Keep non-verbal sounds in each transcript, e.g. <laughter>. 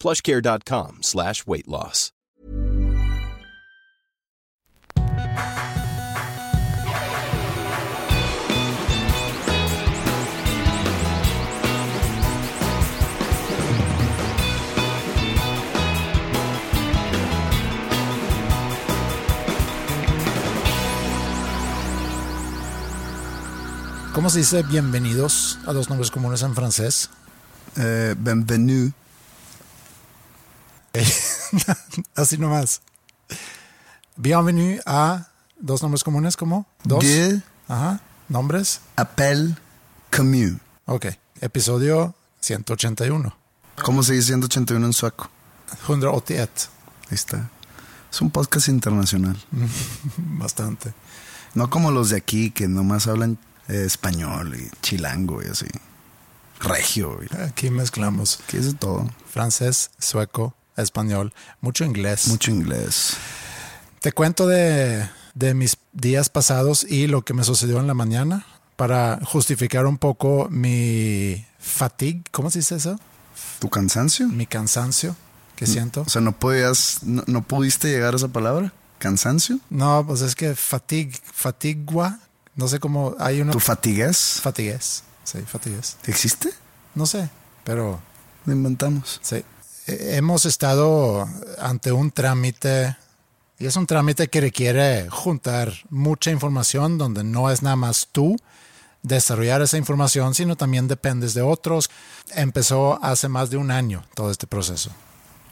plushcare.com slash weight loss. ¿Cómo se dice bienvenidos a dos nombres comunes en francés? Eh, bienvenue. <laughs> Así nomás. Bienvenue a dos nombres comunes, ¿cómo? Dos. De Ajá. ¿Nombres? appel Camus. Ok. Episodio 181. ¿Cómo se dice 181 en sueco? 188. Ahí está. Es un podcast internacional. <laughs> Bastante. No como los de aquí que nomás hablan eh, español y chilango y así. Regio. Y, Aquí mezclamos ¿Qué es de todo? francés, sueco, español, mucho inglés. Mucho inglés. Te cuento de, de mis días pasados y lo que me sucedió en la mañana para justificar un poco mi fatigue. ¿Cómo se dice eso? ¿Tu cansancio? Mi cansancio que siento. O sea, ¿no podías, no, no pudiste llegar a esa palabra? ¿Cansancio? No, pues es que fatigue, fatigua, no sé cómo, hay uno... ¿Tu fatiguez? Fatigues, sí, fatigues. ¿Existe? No sé, pero Lo inventamos. sí. Hemos estado ante un trámite y es un trámite que requiere juntar mucha información donde no es nada más tú desarrollar esa información, sino también dependes de otros. Empezó hace más de un año todo este proceso.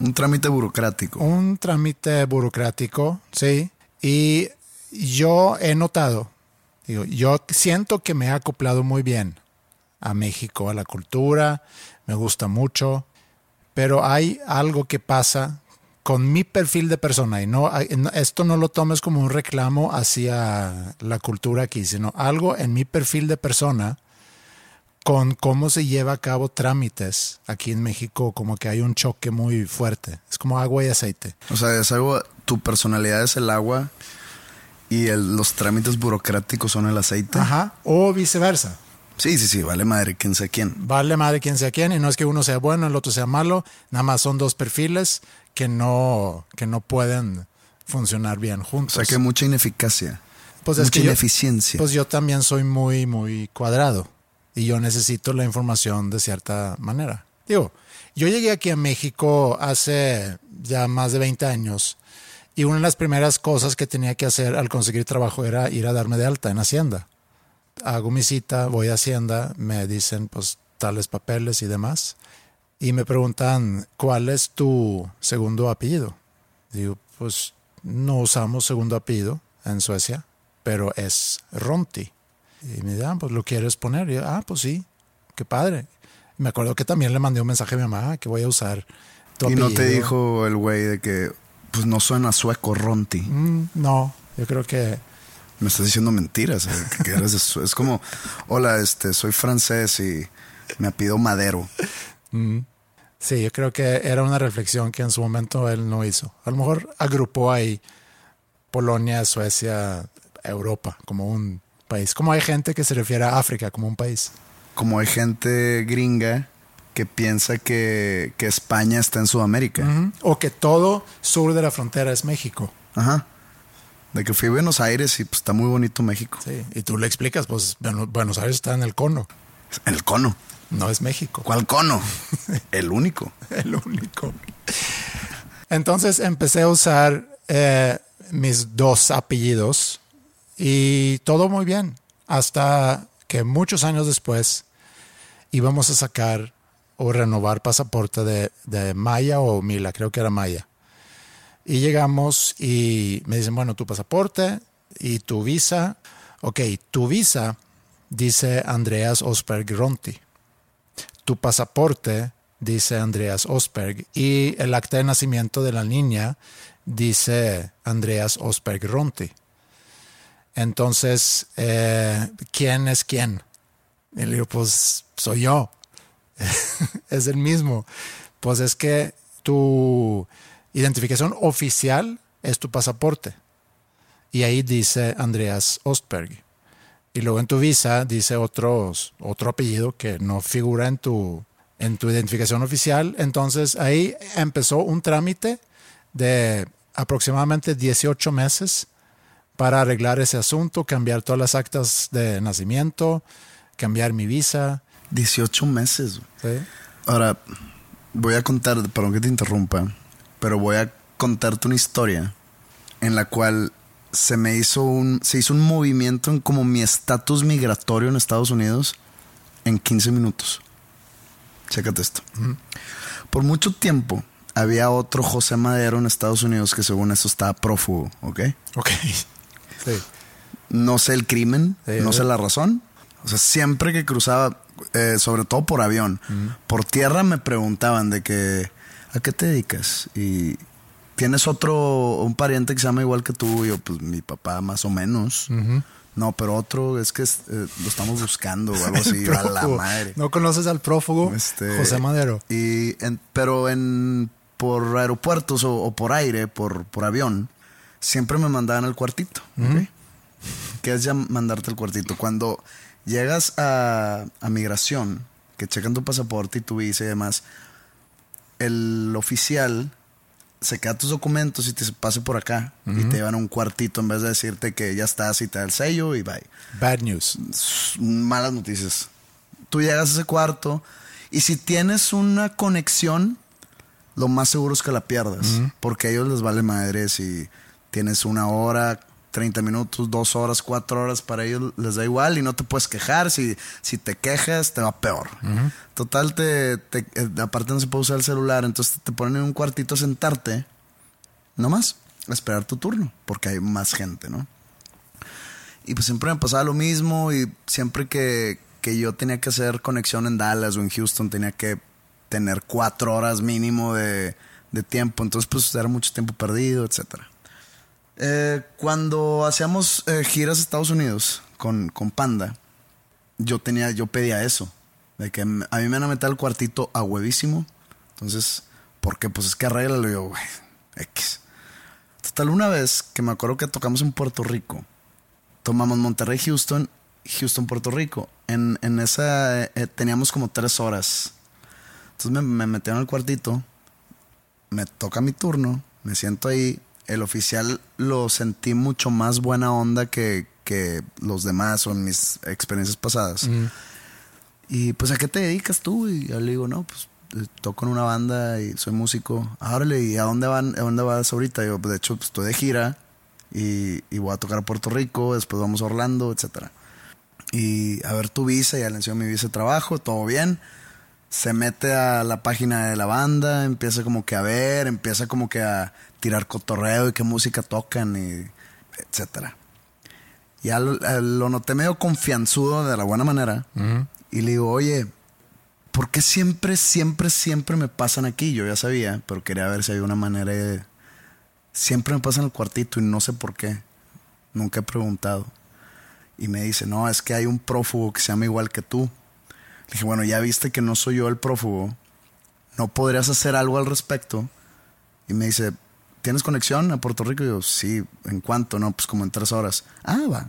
Un trámite burocrático. un trámite burocrático, sí. Y yo he notado, digo, yo siento que me he acoplado muy bien a México, a la cultura, me gusta mucho, pero hay algo que pasa con mi perfil de persona y no esto no lo tomes como un reclamo hacia la cultura aquí, sino algo en mi perfil de persona con cómo se lleva a cabo trámites aquí en México, como que hay un choque muy fuerte. Es como agua y aceite. O sea, es algo, tu personalidad es el agua y el- los trámites burocráticos son el aceite. Ajá. O viceversa. Sí, sí, sí, vale madre, quién sé quién. Vale madre quien sea quien, y no es que uno sea bueno, el otro sea malo, nada más son dos perfiles que no, que no pueden funcionar bien O juntos. sea, que mucha ineficacia, Pues es mucha que yo- ineficiencia. Pues yo también soy muy, muy cuadrado y yo necesito la información de cierta manera. Digo, yo llegué aquí a México hace ya más de 20 años y una de las primeras cosas que tenía que hacer al conseguir trabajo era ir a darme de alta en Hacienda. Hago mi cita, voy a Hacienda, me dicen pues tales papeles y demás y me preguntan cuál es tu segundo apellido. Digo, pues no usamos segundo apellido en Suecia, pero es Ronti. Y me dicen, ah, pues lo quieres poner. Y yo, ah, pues sí, qué padre. Y me acuerdo que también le mandé un mensaje a mi mamá ah, que voy a usar tu y no te dijo el güey de que, pues no suena sueco, Ronti. Mm, no, yo creo que Me estás diciendo mentiras. eh, que eres es como, hola, este, soy francés y me apido Madero. sí, yo creo que era una reflexión que en su momento él no hizo. A lo mejor agrupó ahí Polonia, Suecia, Europa como un país. Como hay gente que se refiere a África como un país. Como hay gente gringa que piensa que, que España está en Sudamérica. O que todo sur de la frontera es México. Ajá. De que fui a Buenos Aires y pues está muy bonito México. Sí, y tú le explicas, pues Bueno- Buenos Aires está en el cono, El cono. no es México. ¿Cuál cono? <laughs> El único. El único. Entonces empecé a usar eh, mis dos apellidos y todo muy bien. Hasta que muchos años después íbamos a sacar o renovar pasaporte de, de Maya o Mila, creo que era Maya. Y llegamos y me dicen, bueno, tu pasaporte y tu visa. Ok, tu visa dice Andreas Osberg Ronti. Tu pasaporte dice Andreas Osberg. Y el acta de nacimiento de la niña dice Andreas Osberg Ronti. Entonces, eh, ¿quién es quién? Y le digo, pues soy yo. <laughs> es el mismo. Pues es que tu identificación oficial es tu pasaporte. Y ahí dice Andreas Ostberg. Y luego en tu visa dice otros, otro apellido que no figura en tu, en tu identificación oficial. Entonces ahí empezó un trámite de aproximadamente 18 meses para arreglar ese asunto, cambiar todas las actas de nacimiento, cambiar mi visa. 18 meses. ¿sí? Ahora, voy a contar, perdón que te interrumpa, pero voy a contarte una historia en la cual se me hizo un, se hizo un movimiento en como mi estatus migratorio en Estados Unidos en 15 minutos. Chécate esto. Por mucho tiempo había otro José Madero en Estados Unidos que según eso estaba prófugo, ¿ok? Ok. Sí. No sé el crimen, Sí, no sé la razón. O sea, siempre que cruzaba, eh, sobre todo por avión, por tierra me preguntaban de que, ¿a qué te dedicas? Y tienes otro, un pariente que se llama igual que tú, y yo, pues mi papá más o menos. No, pero otro es que eh, lo estamos buscando o algo <laughs> así, a la madre. ¿No conoces al prófugo Este, José Madero? Y en- pero en por aeropuertos o, o por aire, por, por avión, siempre me mandaban al cuartito. ¿ok? ¿Qué es ya mandarte al cuartito? Cuando llegas a, a migración, que checan tu pasaporte y tu visa y demás, el oficial se queda tus documentos y te pase por acá y te llevan a un cuartito en vez de decirte que ya estás y te da el sello y bye Bad news. malas noticias. Tú llegas a ese cuarto y si tienes una conexión, lo más seguro es que la pierdas. Porque a ellos les vale madre si tienes una hora, 30 minutos, dos horas, cuatro horas, para ellos les da igual y no te puedes quejar. Si, si te quejas, te va peor. Total, te, te- eh, aparte no se puede usar el celular, entonces te ponen en un cuartito a sentarte, nomás, a esperar tu turno, porque hay más gente, ¿no? Y pues siempre me pasaba lo mismo y siempre que, que yo tenía que hacer conexión en Dallas o en Houston tenía que tener cuatro horas mínimo de, de tiempo. Entonces pues era mucho tiempo perdido, etcétera. Eh, cuando hacíamos eh, giras a Estados Unidos con, con Panda, yo tenía, yo pedía eso. De que a mí me van a meter al cuartito a huevísimo. Entonces, ¿por qué? Pues es que arréglalo yo, güey, X. Total, una vez que me acuerdo que tocamos en Puerto Rico, tomamos Monterrey, Houston, Houston, Puerto Rico. En, en esa eh, teníamos como tres horas. Entonces me, me metieron al cuartito, me toca mi turno, me siento ahí. El oficial lo sentí mucho más buena onda que, que los demás o en mis experiencias pasadas. Y pues, ¿a qué te dedicas tú? Y yo le digo, no, pues eh, toco en una banda y soy músico. Ahora ¿y a dónde van? ¿A dónde vas ahorita? Y yo, pues, de hecho, pues, estoy de gira y, y voy a tocar a Puerto Rico, después vamos a Orlando, etcétera. Y a ver tu visa, ya le enseño mi visa de trabajo, todo bien. Se mete a la página de la banda, empieza como que a ver, empieza como que a tirar cotorreo y qué música tocan y etcétera. Ya lo, lo noté medio confianzudo de la buena manera. Y le digo, oye, ¿por qué siempre, siempre, siempre me pasan aquí? Yo ya sabía, pero quería ver si había una manera de... Siempre me pasan el cuartito y no sé por qué. Nunca he preguntado. Y me dice, no, es que hay un prófugo que se llama igual que tú. Le dije, bueno, ya viste que no soy yo el prófugo. ¿No podrías hacer algo al respecto? Y me dice, ¿tienes conexión a Puerto Rico? Y yo, sí, ¿en cuánto? No, pues como en tres horas. Ah, va.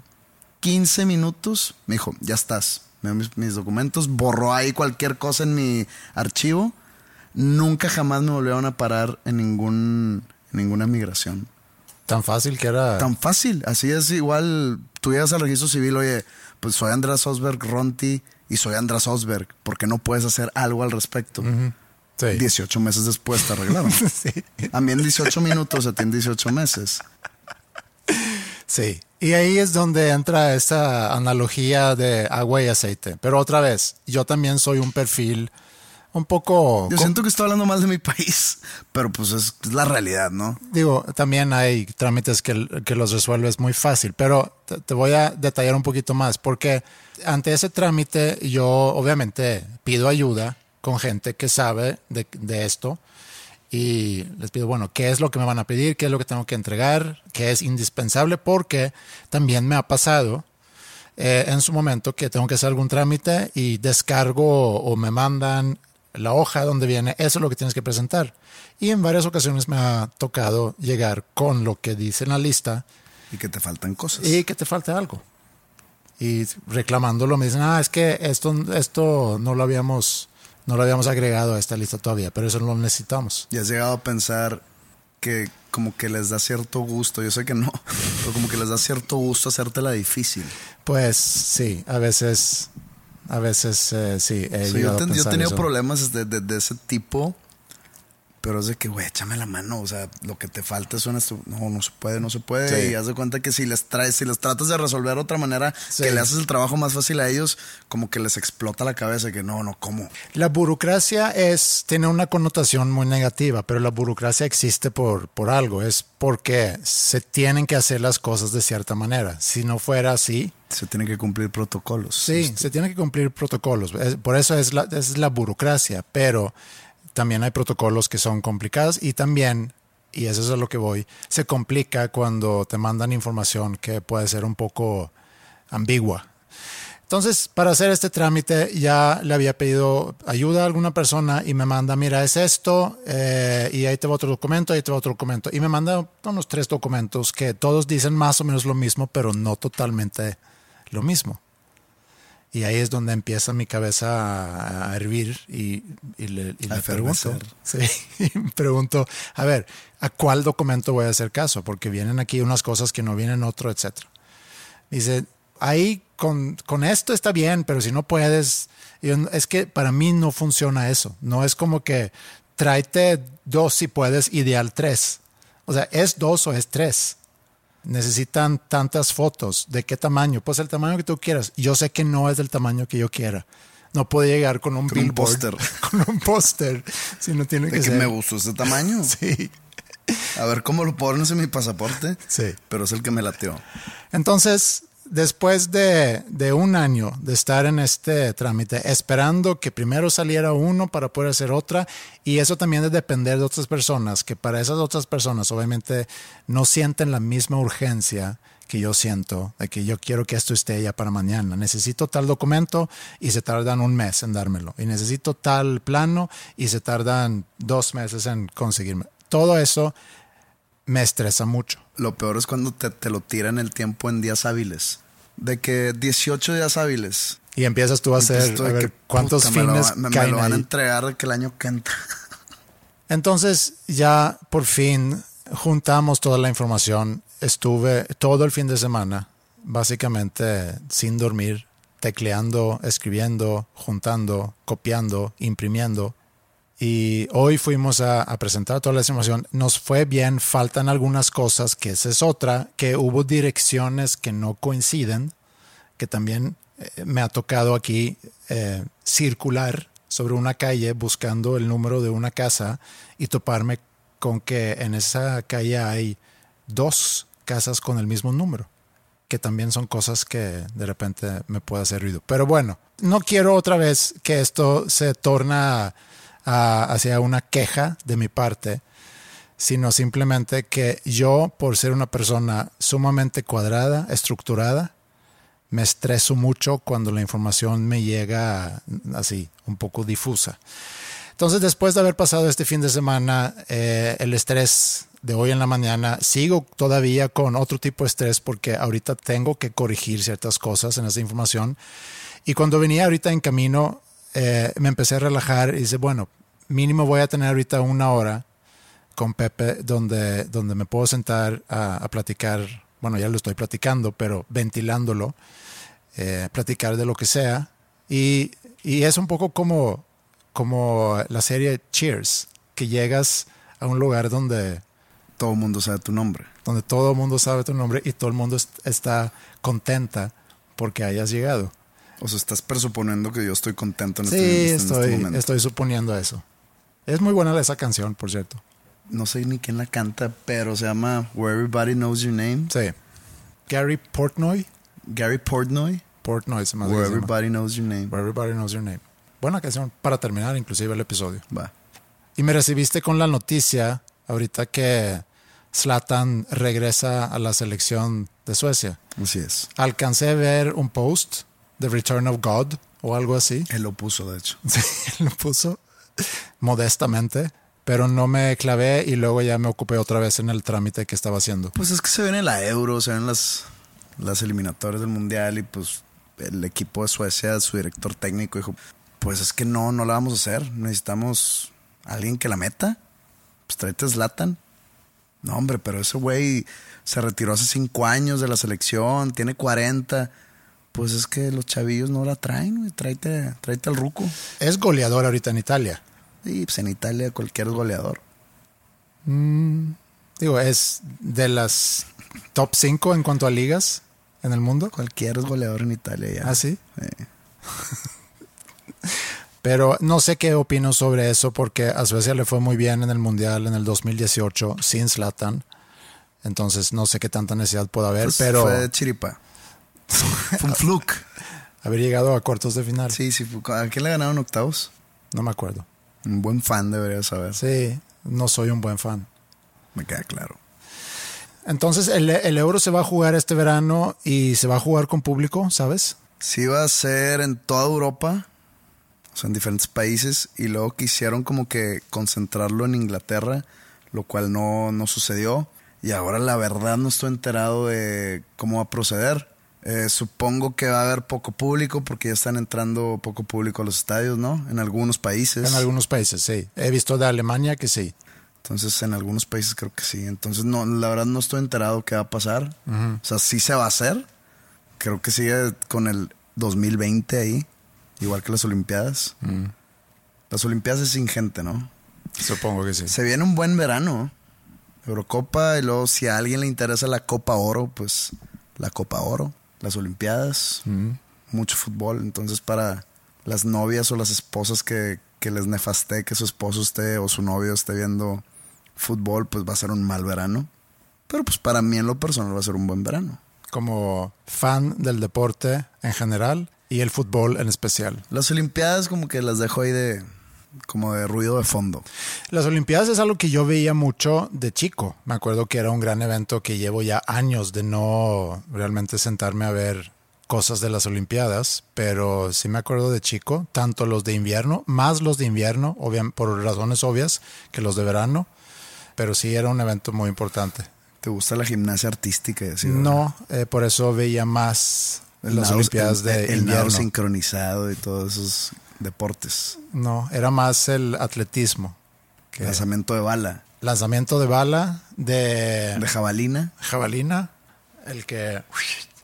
15 minutos. Me dijo, ya estás. Me dio mis, mis documentos, borró ahí cualquier cosa en mi archivo. Nunca jamás me volvieron a parar en ningún en ninguna migración. Tan fácil que era. Tan fácil, así es igual. Tú llegas al registro civil, oye, pues soy Andrés Osberg Ronti y soy Andrés Osberg, porque no puedes hacer algo al respecto. Sí. 18 meses después te arreglaron. <laughs> Sí. A mí en 18 minutos, a ti en 18 meses. Sí, y ahí es donde entra esa analogía de agua y aceite. Pero otra vez, yo también soy un perfil un poco... Yo siento que estoy hablando mal de mi país, pero pues es, es la realidad, ¿no? Digo, también hay trámites que, que los resuelves muy fácil, pero te, te voy a detallar un poquito más, porque ante ese trámite yo obviamente pido ayuda con gente que sabe de, de esto y les pido, bueno, ¿qué es lo que me van a pedir? ¿Qué es lo que tengo que entregar? ¿Qué es indispensable? Porque también me ha pasado eh, en su momento que tengo que hacer algún trámite y descargo o me mandan la hoja donde viene, eso es lo que tienes que presentar. Y en varias ocasiones me ha tocado llegar con lo que dice en la lista Y que te faltan cosas. y que te falta algo. Y reclamándolo me dicen, ah, es que esto, esto no lo habíamos, no lo habíamos agregado a esta lista todavía, pero eso lo necesitamos. Y has llegado a pensar que como que les da cierto gusto, yo sé que no, <laughs> pero como que les da cierto gusto hacértela difícil. Pues sí, a veces, a veces eh, sí. He yo, a ten- yo he tenido eso. problemas de, de- de ese tipo, pero es de que, güey, échame la mano, o sea, lo que te falta es una... No, no se puede, no se puede. Sí. Y haz de cuenta que si les traes, si les tratas de resolver de otra manera, Sí. que le haces el trabajo más fácil a ellos, como que les explota la cabeza, que no, no, ¿cómo? La burocracia es, tiene una connotación muy negativa, pero la burocracia existe por, por algo, es porque se tienen que hacer las cosas de cierta manera. Si no fuera así, Se tienen que cumplir protocolos. sí, se tienen que cumplir protocolos. Por eso es la, es la burocracia, pero también hay protocolos que son complicados y también, y eso es a lo que voy, se complica cuando te mandan información que puede ser un poco ambigua. Entonces, para hacer este trámite ya le había pedido ayuda a alguna persona y me manda, mira, es esto, eh, y ahí te va otro documento, ahí te va otro documento. Y me manda unos tres documentos que todos dicen más o menos lo mismo, pero no totalmente lo mismo. Y ahí es donde empieza mi cabeza a, hervir y, y le, y le pregunto. Sí, <laughs> pregunto, a ver, ¿a cuál documento voy a hacer caso? Porque vienen aquí unas cosas que no vienen otro, etcétera. Dice, ahí con, con esto está bien, pero si no puedes, yo, es que para mí no funciona eso. No es como que tráete dos si puedes, ideal tres. O sea, ¿es dos o es tres? Necesitan tantas fotos. ¿De qué tamaño? Pues el tamaño que tú quieras. Yo sé que no es del tamaño que yo quiera. No puedo llegar con un Con un billboard, póster. <laughs> Con un póster. Si no tiene De que que ser. me gustó este tamaño. <laughs> Sí. A ver cómo lo pones en mi pasaporte. Sí. Pero es el que me lateó. Entonces, después de, de un año de estar en este trámite, esperando que primero saliera uno para poder hacer otra, y eso también de depender de otras personas, que para esas otras personas obviamente no sienten la misma urgencia que yo siento, de que yo quiero que esto esté ya para mañana. Necesito tal documento y se tardan un mes en dármelo. Y necesito tal plano y se tardan dos meses en conseguirme. Todo eso me estresa mucho. Lo peor es cuando te, te lo tiran el tiempo en días hábiles. De que 18 días hábiles. Y empiezas tú a hacer, a ver que, cuántos puta, me lo fines me, lo van a entregar que el año que entra. <laughs> Entonces ya por fin juntamos toda la información. Estuve todo el fin de semana, básicamente sin dormir, tecleando, escribiendo, juntando, copiando, imprimiendo. Y hoy fuimos a, presentar toda la información. Nos fue bien, faltan algunas cosas, que esa es otra, que hubo direcciones que no coinciden, que también eh, me ha tocado aquí eh, circular sobre una calle buscando el número de una casa y toparme con que en esa calle hay dos casas con el mismo número, que también son cosas que de repente me puede hacer ruido. Pero bueno, no quiero otra vez que esto se torna hacia una queja de mi parte, sino simplemente que yo, por ser una persona sumamente cuadrada, estructurada, me estreso mucho cuando la información me llega así, un poco difusa. Entonces, después de haber pasado este fin de semana, eh, el estrés de hoy en la mañana, sigo todavía con otro tipo de estrés porque ahorita tengo que corregir ciertas cosas en esa información. Y cuando venía ahorita en camino, eh, me empecé a relajar y dice, bueno, mínimo voy a tener ahorita una hora con Pepe donde, donde me puedo sentar a, a platicar, bueno, ya lo estoy platicando, pero ventilándolo, eh, platicar de lo que sea. Y, y es un poco como, como la serie Cheers, que llegas a un lugar donde, Todo el mundo sabe tu nombre. donde todo el mundo sabe tu nombre y todo el mundo est- está contenta porque hayas llegado. O sea, estás presuponiendo que yo estoy contento en, Sí, este, en este estoy, momento. estoy suponiendo eso. Es muy buena esa canción, por cierto. No sé ni quién la canta, pero se llama Where Everybody Knows Your Name. Sí. Gary Portnoy. Gary Portnoy. Portnoy se me Where. Everybody Knows Your Name. Where Everybody Knows Your Name. Buena canción para terminar inclusive el episodio. Va. Y me recibiste con la noticia ahorita que Zlatan regresa a la selección de Suecia. Así es. Alcancé a ver un post de Return of God o algo así. Él lo puso, de hecho. <laughs> Sí, lo puso modestamente, pero no me clavé y luego ya me ocupé otra vez en el trámite que estaba haciendo. Pues es que se viene la Euro, se ven las, las eliminatorias del Mundial y pues el equipo de Suecia, su director técnico dijo, pues es que no, no la vamos a hacer. Necesitamos alguien que la meta. Pues tráete Zlatan. No, hombre, pero ese güey se retiró hace cinco años de la selección, tiene 40. Pues es que los chavillos no la traen, güey. Tráete, tráete al ruco. Es goleador ahorita en Italia. Y pues en Italia cualquier goleador. Digo, es de las top 5 en cuanto a ligas en el mundo. Cualquier goleador en Italia ya. ¿Ah, sí? Eh, <laughs> Pero no sé qué opino sobre eso porque a Suecia le fue muy bien en el Mundial en el 2018 sin Zlatan. Entonces no sé qué tanta necesidad puede haber, pues, pero Fue de chiripa. Fue un fluke. haber llegado a cuartos de final, Sí, sí. ¿A quién le ganaron octavos? no me acuerdo. Un buen fan debería saber. Sí, no soy un buen fan. Me queda claro. Entonces el, el Euro se va a jugar este verano y se va a jugar con público, ¿sabes? Sí va a ser en toda Europa, o sea, en diferentes países, y luego quisieron como que concentrarlo en Inglaterra, lo cual no, no sucedió. Y ahora la verdad no estoy enterado de cómo va a proceder. Eh, supongo que va a haber poco público porque ya están entrando poco público a los estadios, ¿no? En algunos países. En algunos países, sí. He visto de Alemania que sí. Entonces, en algunos países creo que sí. Entonces, no, la verdad no estoy enterado qué va a pasar. O sea, sí se va a hacer. Creo que sigue con el 2020 ahí, igual que las Olimpiadas. Las Olimpiadas es sin gente, ¿no? Supongo que sí. Se viene un buen verano. Eurocopa y luego si a alguien le interesa la Copa Oro, pues la Copa Oro, las Olimpiadas, mucho fútbol. Entonces para las novias o las esposas que, que les nefasté que su esposo esté o su novio esté viendo fútbol, pues va a ser un mal verano. Pero pues para mí en lo personal va a ser un buen verano. Como fan del deporte en general y el fútbol en especial. Las Olimpiadas como que las dejo ahí de como de ruido de fondo. Las Olimpiadas es algo que yo veía mucho de chico. Me acuerdo que era un gran evento que llevo ya años de no realmente sentarme a ver cosas de las Olimpiadas, pero sí me acuerdo de chico, tanto los de invierno, más los de invierno, por razones obvias, que los de verano, pero sí era un evento muy importante. ¿Te gusta la gimnasia artística? así? No, eh, por eso veía más las nado- Olimpiadas el- de el nado invierno. sincronizado y todos esos deportes. No, era más el atletismo. que- Lanzamiento de bala, Lanzamiento de bala, de, de jabalina, jabalina, el que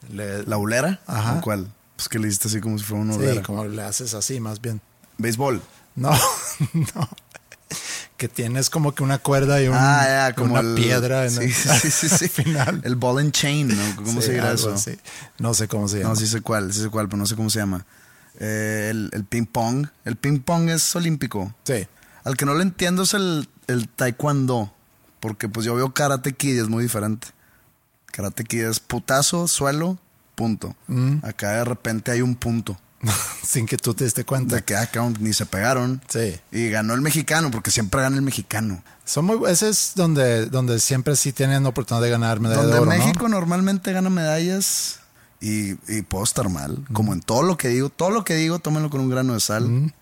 le, la ulera, Ajá. ¿o cuál? Pues que le hiciste así como si fuera una sí, ulera. como le haces así más bien. Béisbol. No, <laughs> no. Que tienes como que una cuerda y un- ah, como una el- piedra en sí, el, sí, sí, sí, <laughs> sí. al final. El ball and chain, ¿no? ¿Cómo Sí, se algo eso? así. No sé cómo se llama. No, sí sé cuál, sí sé cuál, pero no sé cómo se llama. Eh, el, el ping pong. El ping pong es olímpico. Sí. Al que no le entiendo es el, el taekwondo. Porque pues yo veo karate kid y es muy diferente. Karate kid es putazo, suelo, punto. Mm. Acá de repente hay un punto. <laughs> Sin que tú te diste cuenta. De que acá ni se pegaron. Sí. Y ganó el mexicano, porque siempre gana el mexicano. Son muy, ese es donde, donde siempre sí tienen oportunidad de ganar medalla Donde de oro, ¿no? México normalmente gana medallas y, y puedo estar mal. Como en todo lo que digo, todo lo que digo, tómenlo con un grano de sal.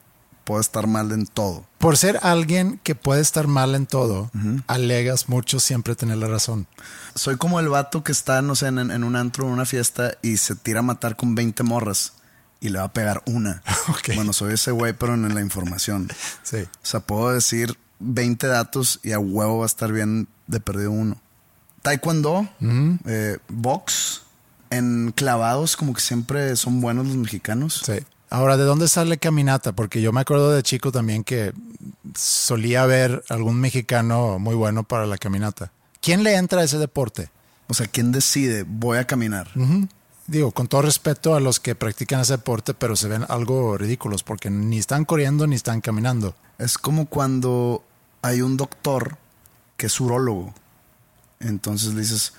Puedo estar mal en todo. Por ser alguien que puede estar mal en todo, alegas mucho siempre tener la razón. Soy como el vato que está, no sé, en, en un antro, en una fiesta y se tira a matar con 20 morras y le va a pegar una. <laughs> Bueno, soy ese güey, pero en la información. <laughs> Sí. O sea, puedo decir 20 datos y a huevo va a estar bien de perdido uno. Taekwondo, eh, box, en clavados como que siempre son buenos los mexicanos. Sí. Ahora, ¿de dónde sale caminata? Porque yo me acuerdo de chico también que solía haber algún mexicano muy bueno para la caminata. ¿Quién le entra a ese deporte? O sea, ¿quién decide voy a caminar? Digo, con todo respeto a los que practican ese deporte, pero se ven algo ridículos porque ni están corriendo ni están caminando. Es como cuando hay un doctor que es urólogo. Entonces le dices,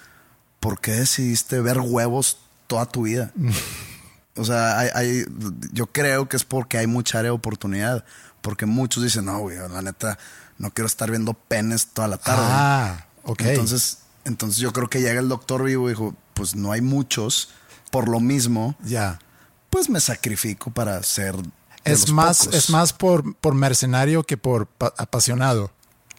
¿por qué decidiste ver huevos toda tu vida? <laughs> o sea, hay, hay- yo creo que es porque hay mucha área de oportunidad. Porque muchos dicen, no, güey, la neta, no quiero estar viendo penes toda la tarde. Ah, ok. Entonces, entonces yo creo que llega el doctor vivo y dijo, pues no hay muchos. Por lo mismo, ya. pues me sacrifico para ser... de Es los más, pocos. es más por, por mercenario que por pa- apasionado.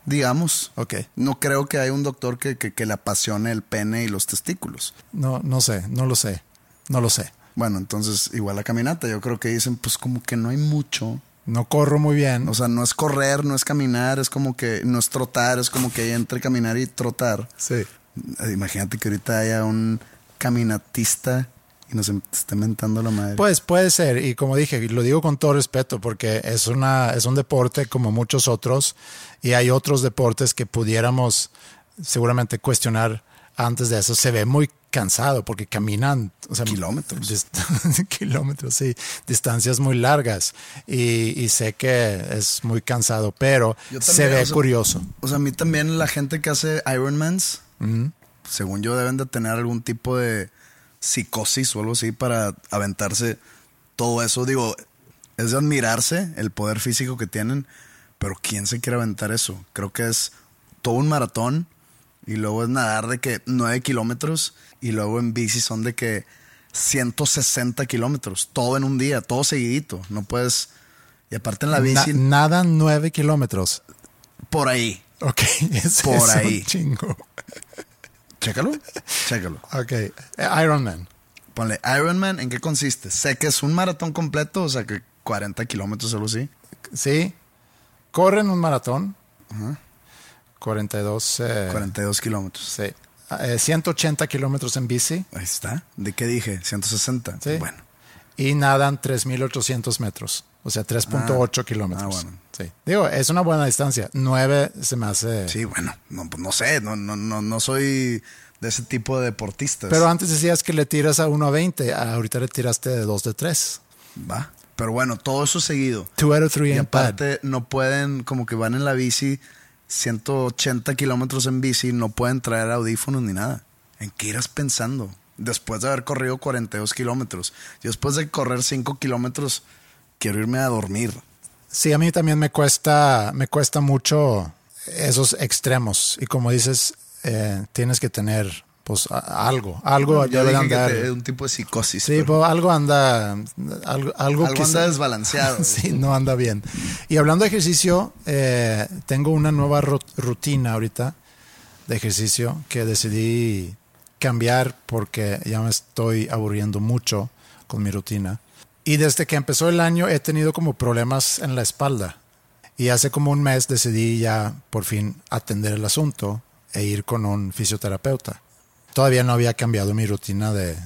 Digamos. Ok. No creo que haya un doctor que, que, que le apasione el pene y los testículos. No, no sé, no lo sé. No lo sé. Bueno, entonces igual la caminata. Yo creo que dicen, pues como que no hay mucho. No corro muy bien. O sea, no es correr, no es caminar, es como que no es trotar, es como que hay entre caminar y trotar. sí. Imagínate que ahorita haya un caminatista y nos em- esté mentando la madre. Pues puede ser, y como dije, lo digo con todo respeto, porque es una, es un deporte como muchos otros, y hay otros deportes que pudiéramos seguramente cuestionar antes de eso. Se ve muy cansado porque caminan o sea, Kilómetros. <laughs> kilómetros, sí, distancias muy largas. Y, y sé que es muy cansado, pero se ve o sea, curioso. O sea, a mí también la gente que hace Ironmans, según yo, deben de tener algún tipo de psicosis o algo así para aventarse todo eso. Digo, es de admirarse el poder físico que tienen, pero ¿quién se quiere aventar eso? Creo que es todo un maratón y luego es nadar de que 9 kilómetros y luego en bici son de que 160 kilómetros, todo en un día, todo seguidito. No puedes... Y aparte en la Na- bici, nadan nueve kilómetros. por ahí. Ok, <laughs> es, Por es un chingo. Chécalo, chécalo. Ok, Ironman. Ponle Ironman, ¿en qué consiste? Sé que es un maratón completo, o sea que 40 kilómetros algo así. Sí. Corren un maratón. 42. eh, 42 kilómetros. Sí. Eh, 180 kilómetros en bici. Ahí está. ¿De qué dije? 160. Sí. Bueno. Y nadan 3.800 metros. O sea, 3.8 kilómetros. ah, bueno. Sí. Digo, es una buena distancia. 9 se me hace. Sí, bueno. No, pues no sé, no, no, no, no soy de ese tipo de deportistas. Pero antes decías que le tiras a 1 a 20. Ahorita le tiraste de 2 de 3. Va. Pero bueno, todo eso seguido. 2 out of 3 Y aparte no pueden, como que van en la bici, 180 kilómetros en bici, no pueden traer audífonos ni nada. ¿En qué irás pensando? Después de haber corrido 42 kilómetros. Y después de correr 5 kilómetros, quiero irme a dormir. Sí, a mí también me cuesta, me cuesta mucho esos extremos. Y como dices, eh, tienes que tener pues algo, algo Yo debe de dije que andar. te- un tipo de psicosis. Sí, pero pues algo anda, algo, algo, algo anda desbalanceado. <laughs> sí, no anda bien. Y hablando de ejercicio, eh, tengo una nueva ru- rutina ahorita de ejercicio que decidí cambiar porque ya me estoy aburriendo mucho con mi rutina. Y desde que empezó el año he tenido como problemas en la espalda. Y hace como un mes decidí ya por fin atender el asunto e ir con un fisioterapeuta. Todavía no había cambiado mi rutina de,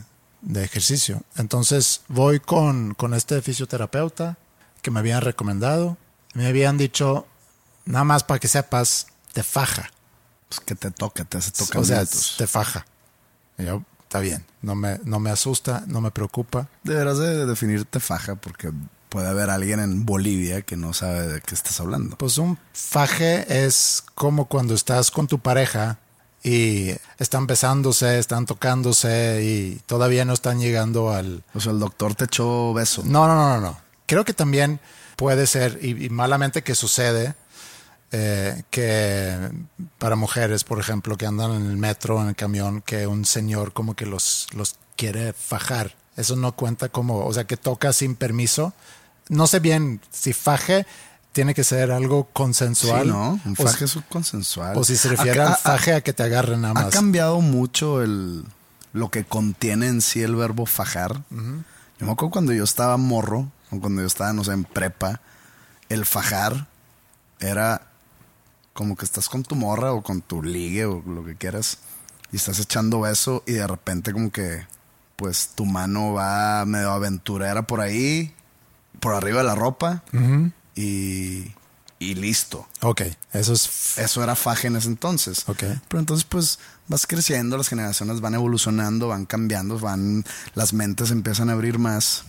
de ejercicio. Entonces voy con, con este fisioterapeuta que me habían recomendado. Me habían dicho, nada más para que sepas, te faja. Pues que te toca, te hace tocar. O sea, te faja. Y yo, está bien, no me, no me asusta, no me preocupa. Deberás de definirte faja porque puede haber alguien en Bolivia que no sabe de qué estás hablando. Pues un faje es como cuando estás con tu pareja y están besándose, están tocándose y todavía no están llegando al... O sea, el doctor te echó beso. No, no, no, no, no. Creo que también puede ser, y, y malamente que sucede, eh, que para mujeres, por ejemplo, que andan en el metro, en el camión, que un señor como que los, los quiere fajar. Eso no cuenta como, o sea, que toca sin permiso. No sé bien si faje tiene que ser algo consensual. Sí, ¿no? Un o, faje es consensual. o si se refiere Ha- al ha- faje a que te agarren nada Ha más. cambiado mucho el lo que contiene en sí el verbo fajar. Yo me acuerdo cuando yo estaba morro, o cuando yo estaba, no sé, en prepa, el fajar era como que estás con tu morra o con tu ligue o lo que quieras y estás echando beso y de repente como que pues tu mano va medio aventurera por ahí por arriba de la ropa y, y listo. Ok, eso es... Eso era faje en ese entonces. Ok. Pero entonces, pues, vas creciendo, las generaciones van evolucionando, van cambiando, van, las mentes empiezan a abrir más.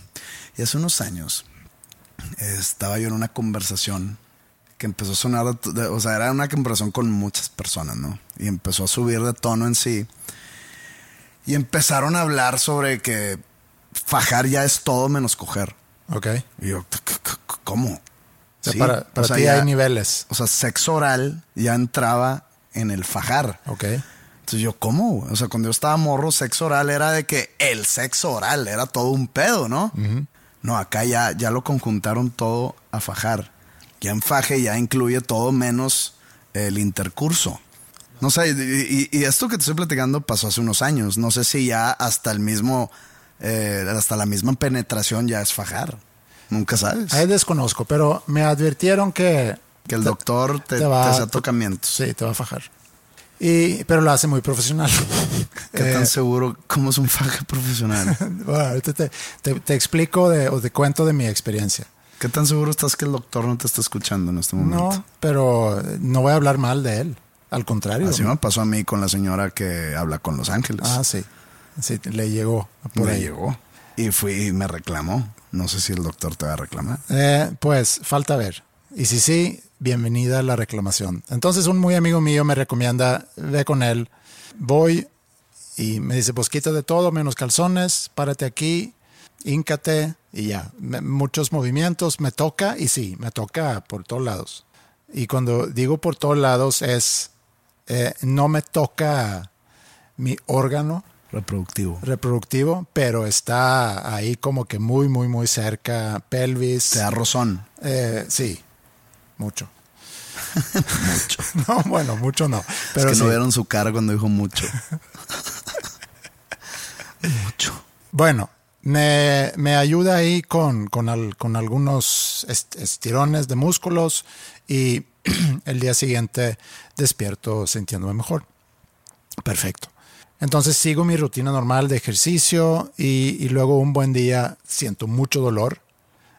Y hace unos años estaba yo en una conversación que empezó a sonar, de- o sea, era una conversación con muchas personas, ¿no? Y empezó a subir de tono en sí. Y empezaron a hablar sobre que fajar ya es todo menos coger. Ok. Y yo, "C- c- c- ¿cómo? O sea, Sí, para para o sea, ti ya- hay niveles. O sea, sexo oral ya entraba en el fajar. Ok. Entonces yo, ¿cómo? O sea, cuando yo estaba morro, sexo oral era de que el sexo oral era todo un pedo, ¿no? No, acá ya, ya lo conjuntaron todo a fajar. Ya en faje ya incluye todo menos el intercurso. No sé, y, esto que te estoy platicando pasó hace unos años. No sé si ya hasta el mismo, eh, hasta la misma penetración ya es fajar. Nunca sabes. Ahí desconozco, pero me advirtieron que... Que el doctor te, te va- te hacía tocamientos. Sí, te va a fajar. Y, pero lo hace muy profesional. <laughs> ¿Qué Eh, tan seguro? ¿Cómo es un faje profesional? <laughs> bueno, ahorita te, te- te explico de, o te cuento de mi experiencia. ¿Qué tan seguro estás que el doctor no te está escuchando en este momento? No, pero no voy a hablar mal de él. Al contrario. Así me pasó a mí con la señora que habla con Los Ángeles. Ah, sí. Sí, le llegó por ahí. llegó. Y fui y me reclamó. No sé si el doctor te va a reclamar. Eh, pues falta ver. Y si sí, bienvenida a la reclamación. Entonces un muy amigo mío me recomienda, ve con él. Voy y me dice, pues quítate todo menos calzones, párate aquí, híncate y ya. Me- muchos movimientos, me toca y sí, me toca por todos lados. Y cuando digo por todos lados es, eh, no me toca mi órgano, Reproductivo. reproductivo, pero está ahí como que muy, muy, muy cerca, pelvis. Te da rozón. Eh, sí, mucho. <laughs> mucho. <laughs> No, bueno, mucho no. Pero es que sí. no vieron su cara cuando dijo mucho. <laughs> mucho. Bueno, me, me ayuda ahí con, con, al- con algunos est- estirones de músculos y <clears throat> el día siguiente despierto sintiéndome mejor. Perfecto. Entonces sigo mi rutina normal de ejercicio y, y luego un buen día siento mucho dolor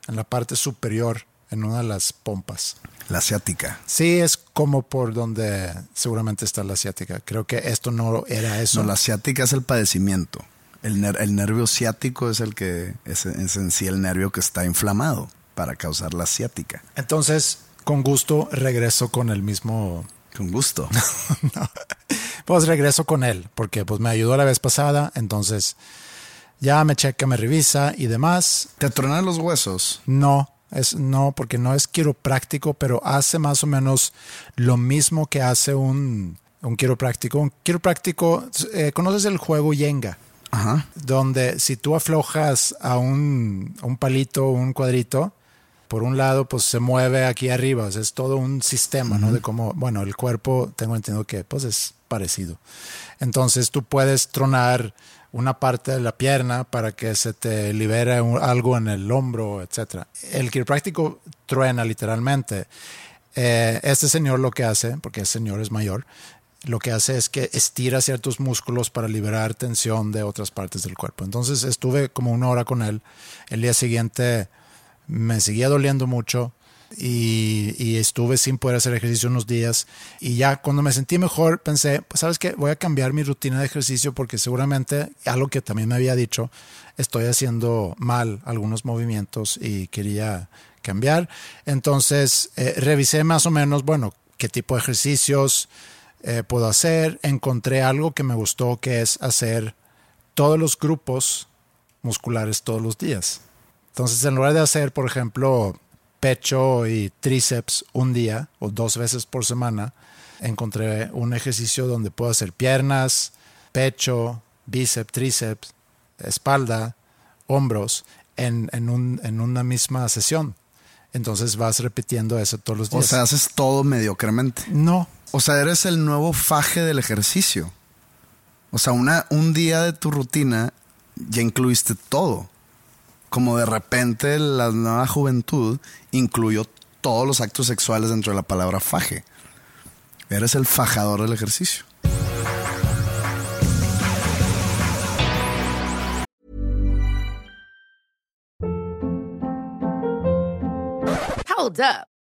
en la parte superior, en una de las pompas. La asiática. Sí, es como por donde seguramente está la asiática. Creo que esto no era eso. No, la asiática es el padecimiento. El, ner- el nervio ciático es el que es, es en sí el nervio que está inflamado para causar la asiática. Entonces, con gusto regreso con el mismo. Con gusto. <laughs> Pues regreso con él, porque pues me ayudó la vez pasada, entonces ya me checa, me revisa y demás. ¿Te tronan los huesos? No, es no, porque no es quiropráctico, pero hace más o menos lo mismo que hace un, un quiropráctico. Un quiropráctico, eh, ¿conoces el juego Yenga? Ajá. donde si tú aflojas a un, a un palito, un cuadrito, por un lado, pues se mueve aquí arriba. O sea, es todo un sistema, ¿no? De cómo, bueno, el cuerpo, tengo entendido que pues es parecido. Entonces tú puedes tronar una parte de la pierna para que se te libere un- algo en el hombro, etcétera. El quiropráctico truena literalmente. Eh, este señor lo que hace, porque el señor es mayor, lo que hace es que estira ciertos músculos para liberar tensión de otras partes del cuerpo. Entonces estuve como una hora con él. El día siguiente me seguía doliendo mucho y, estuve sin poder hacer ejercicio unos días. Y ya cuando me sentí mejor pensé, pues sabes qué, voy a cambiar mi rutina de ejercicio porque seguramente, algo que también me había dicho, estoy haciendo mal algunos movimientos y quería cambiar. Entonces eh, revisé más o menos, bueno, qué tipo de ejercicios eh, puedo hacer. Encontré algo que me gustó, que es hacer todos los grupos musculares todos los días. Entonces, en lugar de hacer, por ejemplo, pecho y tríceps un día o dos veces por semana, encontré un ejercicio donde puedo hacer piernas, pecho, bíceps, tríceps, espalda, hombros en, en, un- en una misma sesión. Entonces vas repitiendo eso todos los O días. sea, haces todo mediocremente. no, O sea, eres el nuevo faje del ejercicio. O sea, una, un día de tu rutina ya incluiste todo. Como de repente la nueva juventud incluyó todos los actos sexuales dentro de la palabra faje. Eres el fajador del ejercicio. Hold up.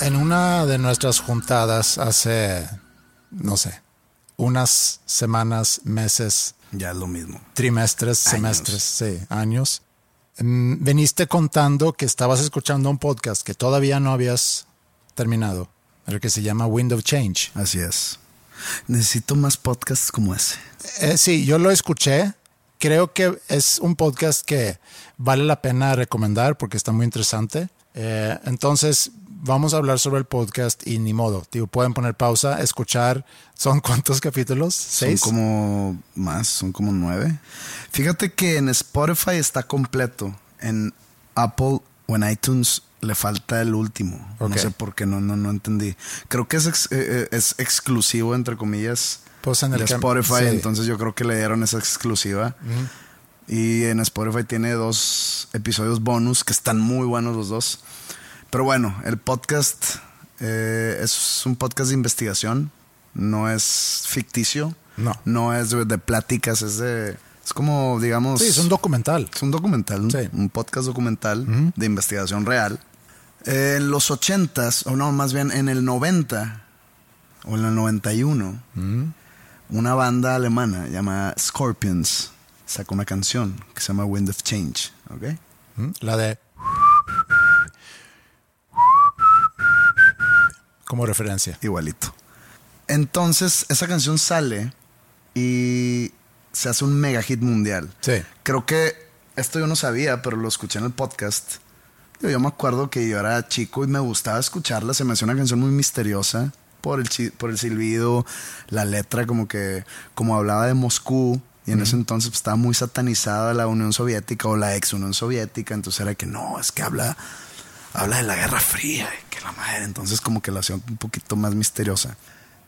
En una de nuestras juntadas hace, no sé, unas semanas, meses, Ya es lo mismo. trimestres, Años. semestres, sí, años, mm, veniste contando que estabas escuchando un podcast que todavía no habías terminado, el que se llama Wind of Change. Así es. Necesito más podcasts como ese. Eh, sí, yo lo escuché. Creo que es un podcast que vale la pena recomendar porque está muy interesante. Eh, entonces, vamos a hablar sobre el podcast y ni modo. Tío, pueden poner pausa, escuchar. ¿Son cuántos capítulos? ¿Seis? Son como más, son como nueve. Fíjate que en Spotify está completo. En Apple o en iTunes le falta el último. No sé por qué, no, no, no entendí. Creo que es, ex- eh, eh, es exclusivo, entre comillas, Pues en el de Spotify. sí. Entonces yo creo que le dieron esa exclusiva. Y en Spotify tiene dos episodios bonus que están muy buenos los dos. Pero bueno, el podcast eh, es un podcast de investigación. No es ficticio. No. No es de, de pláticas, es de. Es como, digamos. Sí, es un documental. Es un documental, un, Sí. un podcast documental de investigación real. En los ochentas, o no, más bien en el 90 o en el 91, una banda alemana llamada Scorpions sacó una canción que se llama Wind of Change, ¿ok? ¿Mm? La de... Como referencia. Igualito. Entonces, esa canción sale y se hace un mega hit mundial. Sí. Creo que esto yo no sabía, pero lo escuché en el podcast. Yo, yo me acuerdo que yo era chico y me gustaba escucharla. Se me hacía una canción muy misteriosa por el, por el silbido, la letra como que, como hablaba de Moscú. Y en ese entonces pues, estaba muy satanizada la Unión Soviética o la ex Unión Soviética. Entonces era que no, es que habla, habla de la Guerra Fría, y que la madre. Entonces como que la hacía un poquito más misteriosa.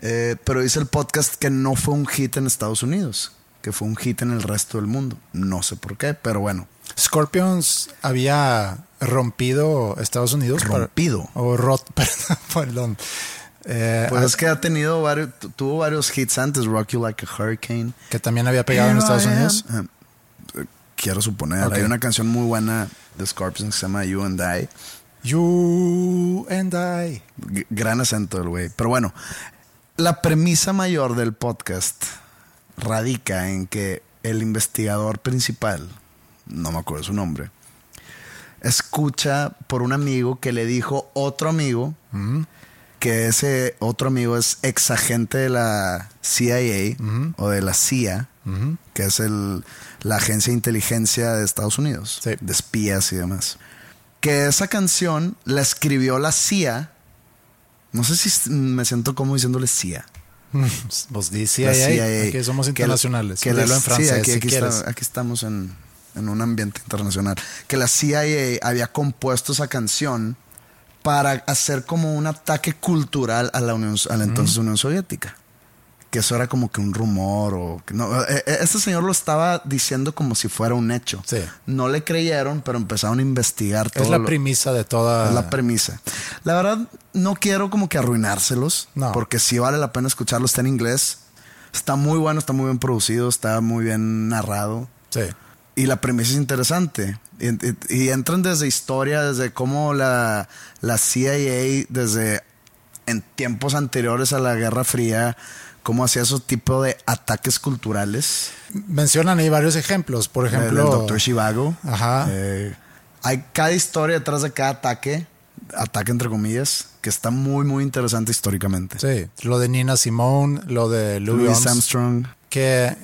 Eh, pero dice el podcast que no fue un hit en Estados Unidos, que fue un hit en el resto del mundo. No sé por qué, pero bueno. Scorpions había rompido Estados Unidos. para- Rompido. o rot, <laughs> perdón. perdón. Eh, Pues ah, es que ha tenido varios, tu- tuvo varios hits antes, Rock You Like a Hurricane. que también había pegado en Estados I. Unidos. Quiero suponer. Hay una canción muy buena de Scorpions que se llama You and I. You and I. G- gran acento del güey. Pero bueno, la premisa mayor del podcast radica en que el investigador principal, no me acuerdo su nombre, escucha por un amigo que le dijo otro amigo que ese otro amigo es ex agente de la CIA o de la CIA, que es el, la agencia de inteligencia de Estados Unidos, Sí. de espías y demás. Que esa canción la escribió la CIA. No sé si me siento como diciéndole CIA. <laughs> Pues di CIA, La CIA. aquí somos Que- internacionales. Que, Dilo la- en francés sí, aquí, si aquí quieres. está- aquí estamos en, en un ambiente internacional. Que la CIA había compuesto esa canción para hacer como un ataque cultural a la, Unión, a la entonces Unión Soviética. Que eso era como que un rumor o... que no, eh, eh, este señor lo estaba diciendo como si fuera un hecho. Sí. No le creyeron, pero empezaron a investigar todo. Es la lo- premisa de toda. es la premisa. La verdad, no quiero como que arruinárselos. No. Porque sí vale la pena escucharlo. Está en inglés. Está muy bueno, está muy bien producido, está muy bien narrado. Sí. Y la premisa es interesante. Y, y- y entran desde historia, desde cómo la, la CIA, desde en tiempos anteriores a la Guerra Fría, cómo hacía esos tipos de ataques culturales. Mencionan ahí varios ejemplos. Por El, ejemplo. Doctor Shivago. Ajá. eh, hay cada historia detrás de cada ataque, ataque entre comillas, que está muy, muy interesante históricamente. Sí, lo de Nina Simone, lo de Louis, Louis Armstrong, que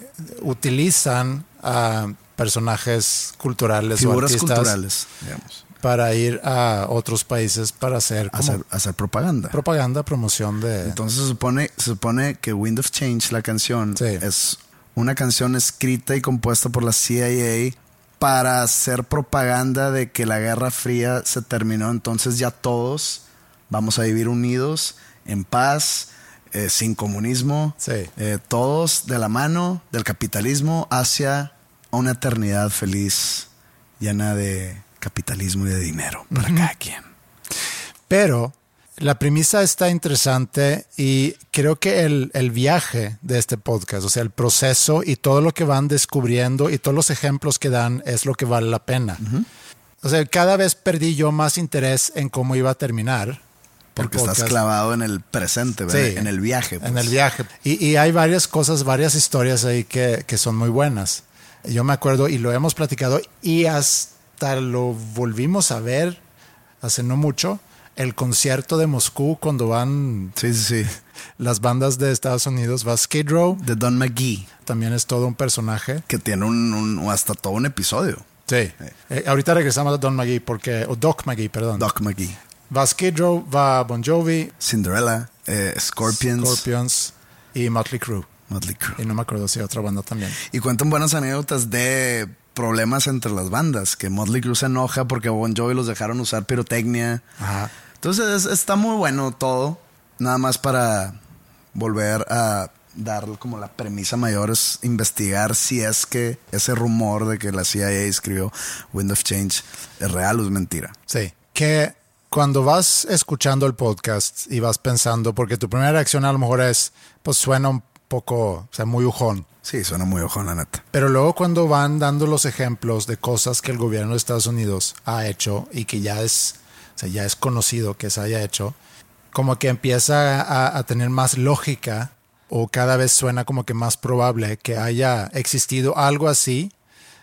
utilizan a personajes culturales o figuras artistas culturales, digamos. Para ir a otros países para hacer, como Hacer, hacer propaganda. propaganda, promoción de... Entonces se supone, se supone que Wind of Change, la canción, Sí. es una canción escrita y compuesta por la CIA para hacer propaganda de que la Guerra Fría se terminó. Entonces ya todos vamos a vivir unidos, en paz, eh, sin comunismo, Sí. eh, todos de la mano del capitalismo hacia una eternidad feliz, llena de capitalismo y de dinero para cada quien. Pero la premisa está interesante y creo que el, el viaje de este podcast, o sea, el proceso y todo lo que van descubriendo y todos los ejemplos que dan es lo que vale la pena. O sea, cada vez perdí yo más interés en cómo iba a terminar. Porque estás clavado en el presente, ¿verdad? Sí, en el viaje. En pues. el viaje. Y, y hay varias cosas, varias historias ahí que, que son muy buenas. Yo me acuerdo y lo hemos platicado y hasta lo volvimos a ver hace no mucho, el concierto de Moscú cuando van Sí, sí, sí. las bandas de Estados Unidos, va Skid Row, De Don McGee, también es todo un personaje. que tiene un, hasta todo un episodio. Sí. Eh, ahorita regresamos a Don McGee, porque, o Doc McGee, perdón. Doc McGee. Va Skid Row, va Bon Jovi, Cinderella, eh, Scorpions, Scorpions y Motley Crue. Motley Crue. Y no me acuerdo si otra banda también. Y cuentan buenas anécdotas de problemas entre las bandas, que Motley Crue se enoja porque Bon Jovi los dejaron usar pirotecnia. Ajá. Entonces es- está muy bueno todo, nada más para volver a dar como la premisa mayor es investigar si es que ese rumor de que la CIA escribió Wind of Change es real o es mentira. Sí. Que cuando vas escuchando el podcast y vas pensando, porque tu primera reacción a lo mejor es, pues suena un poco, o sea, muy ujón. Sí, suena muy ojón la neta. Pero luego cuando van dando los ejemplos de cosas que el gobierno de Estados Unidos ha hecho y que ya es, o sea, ya es conocido que se haya hecho, como que empieza a, tener más lógica o cada vez suena como que más probable que haya existido algo así.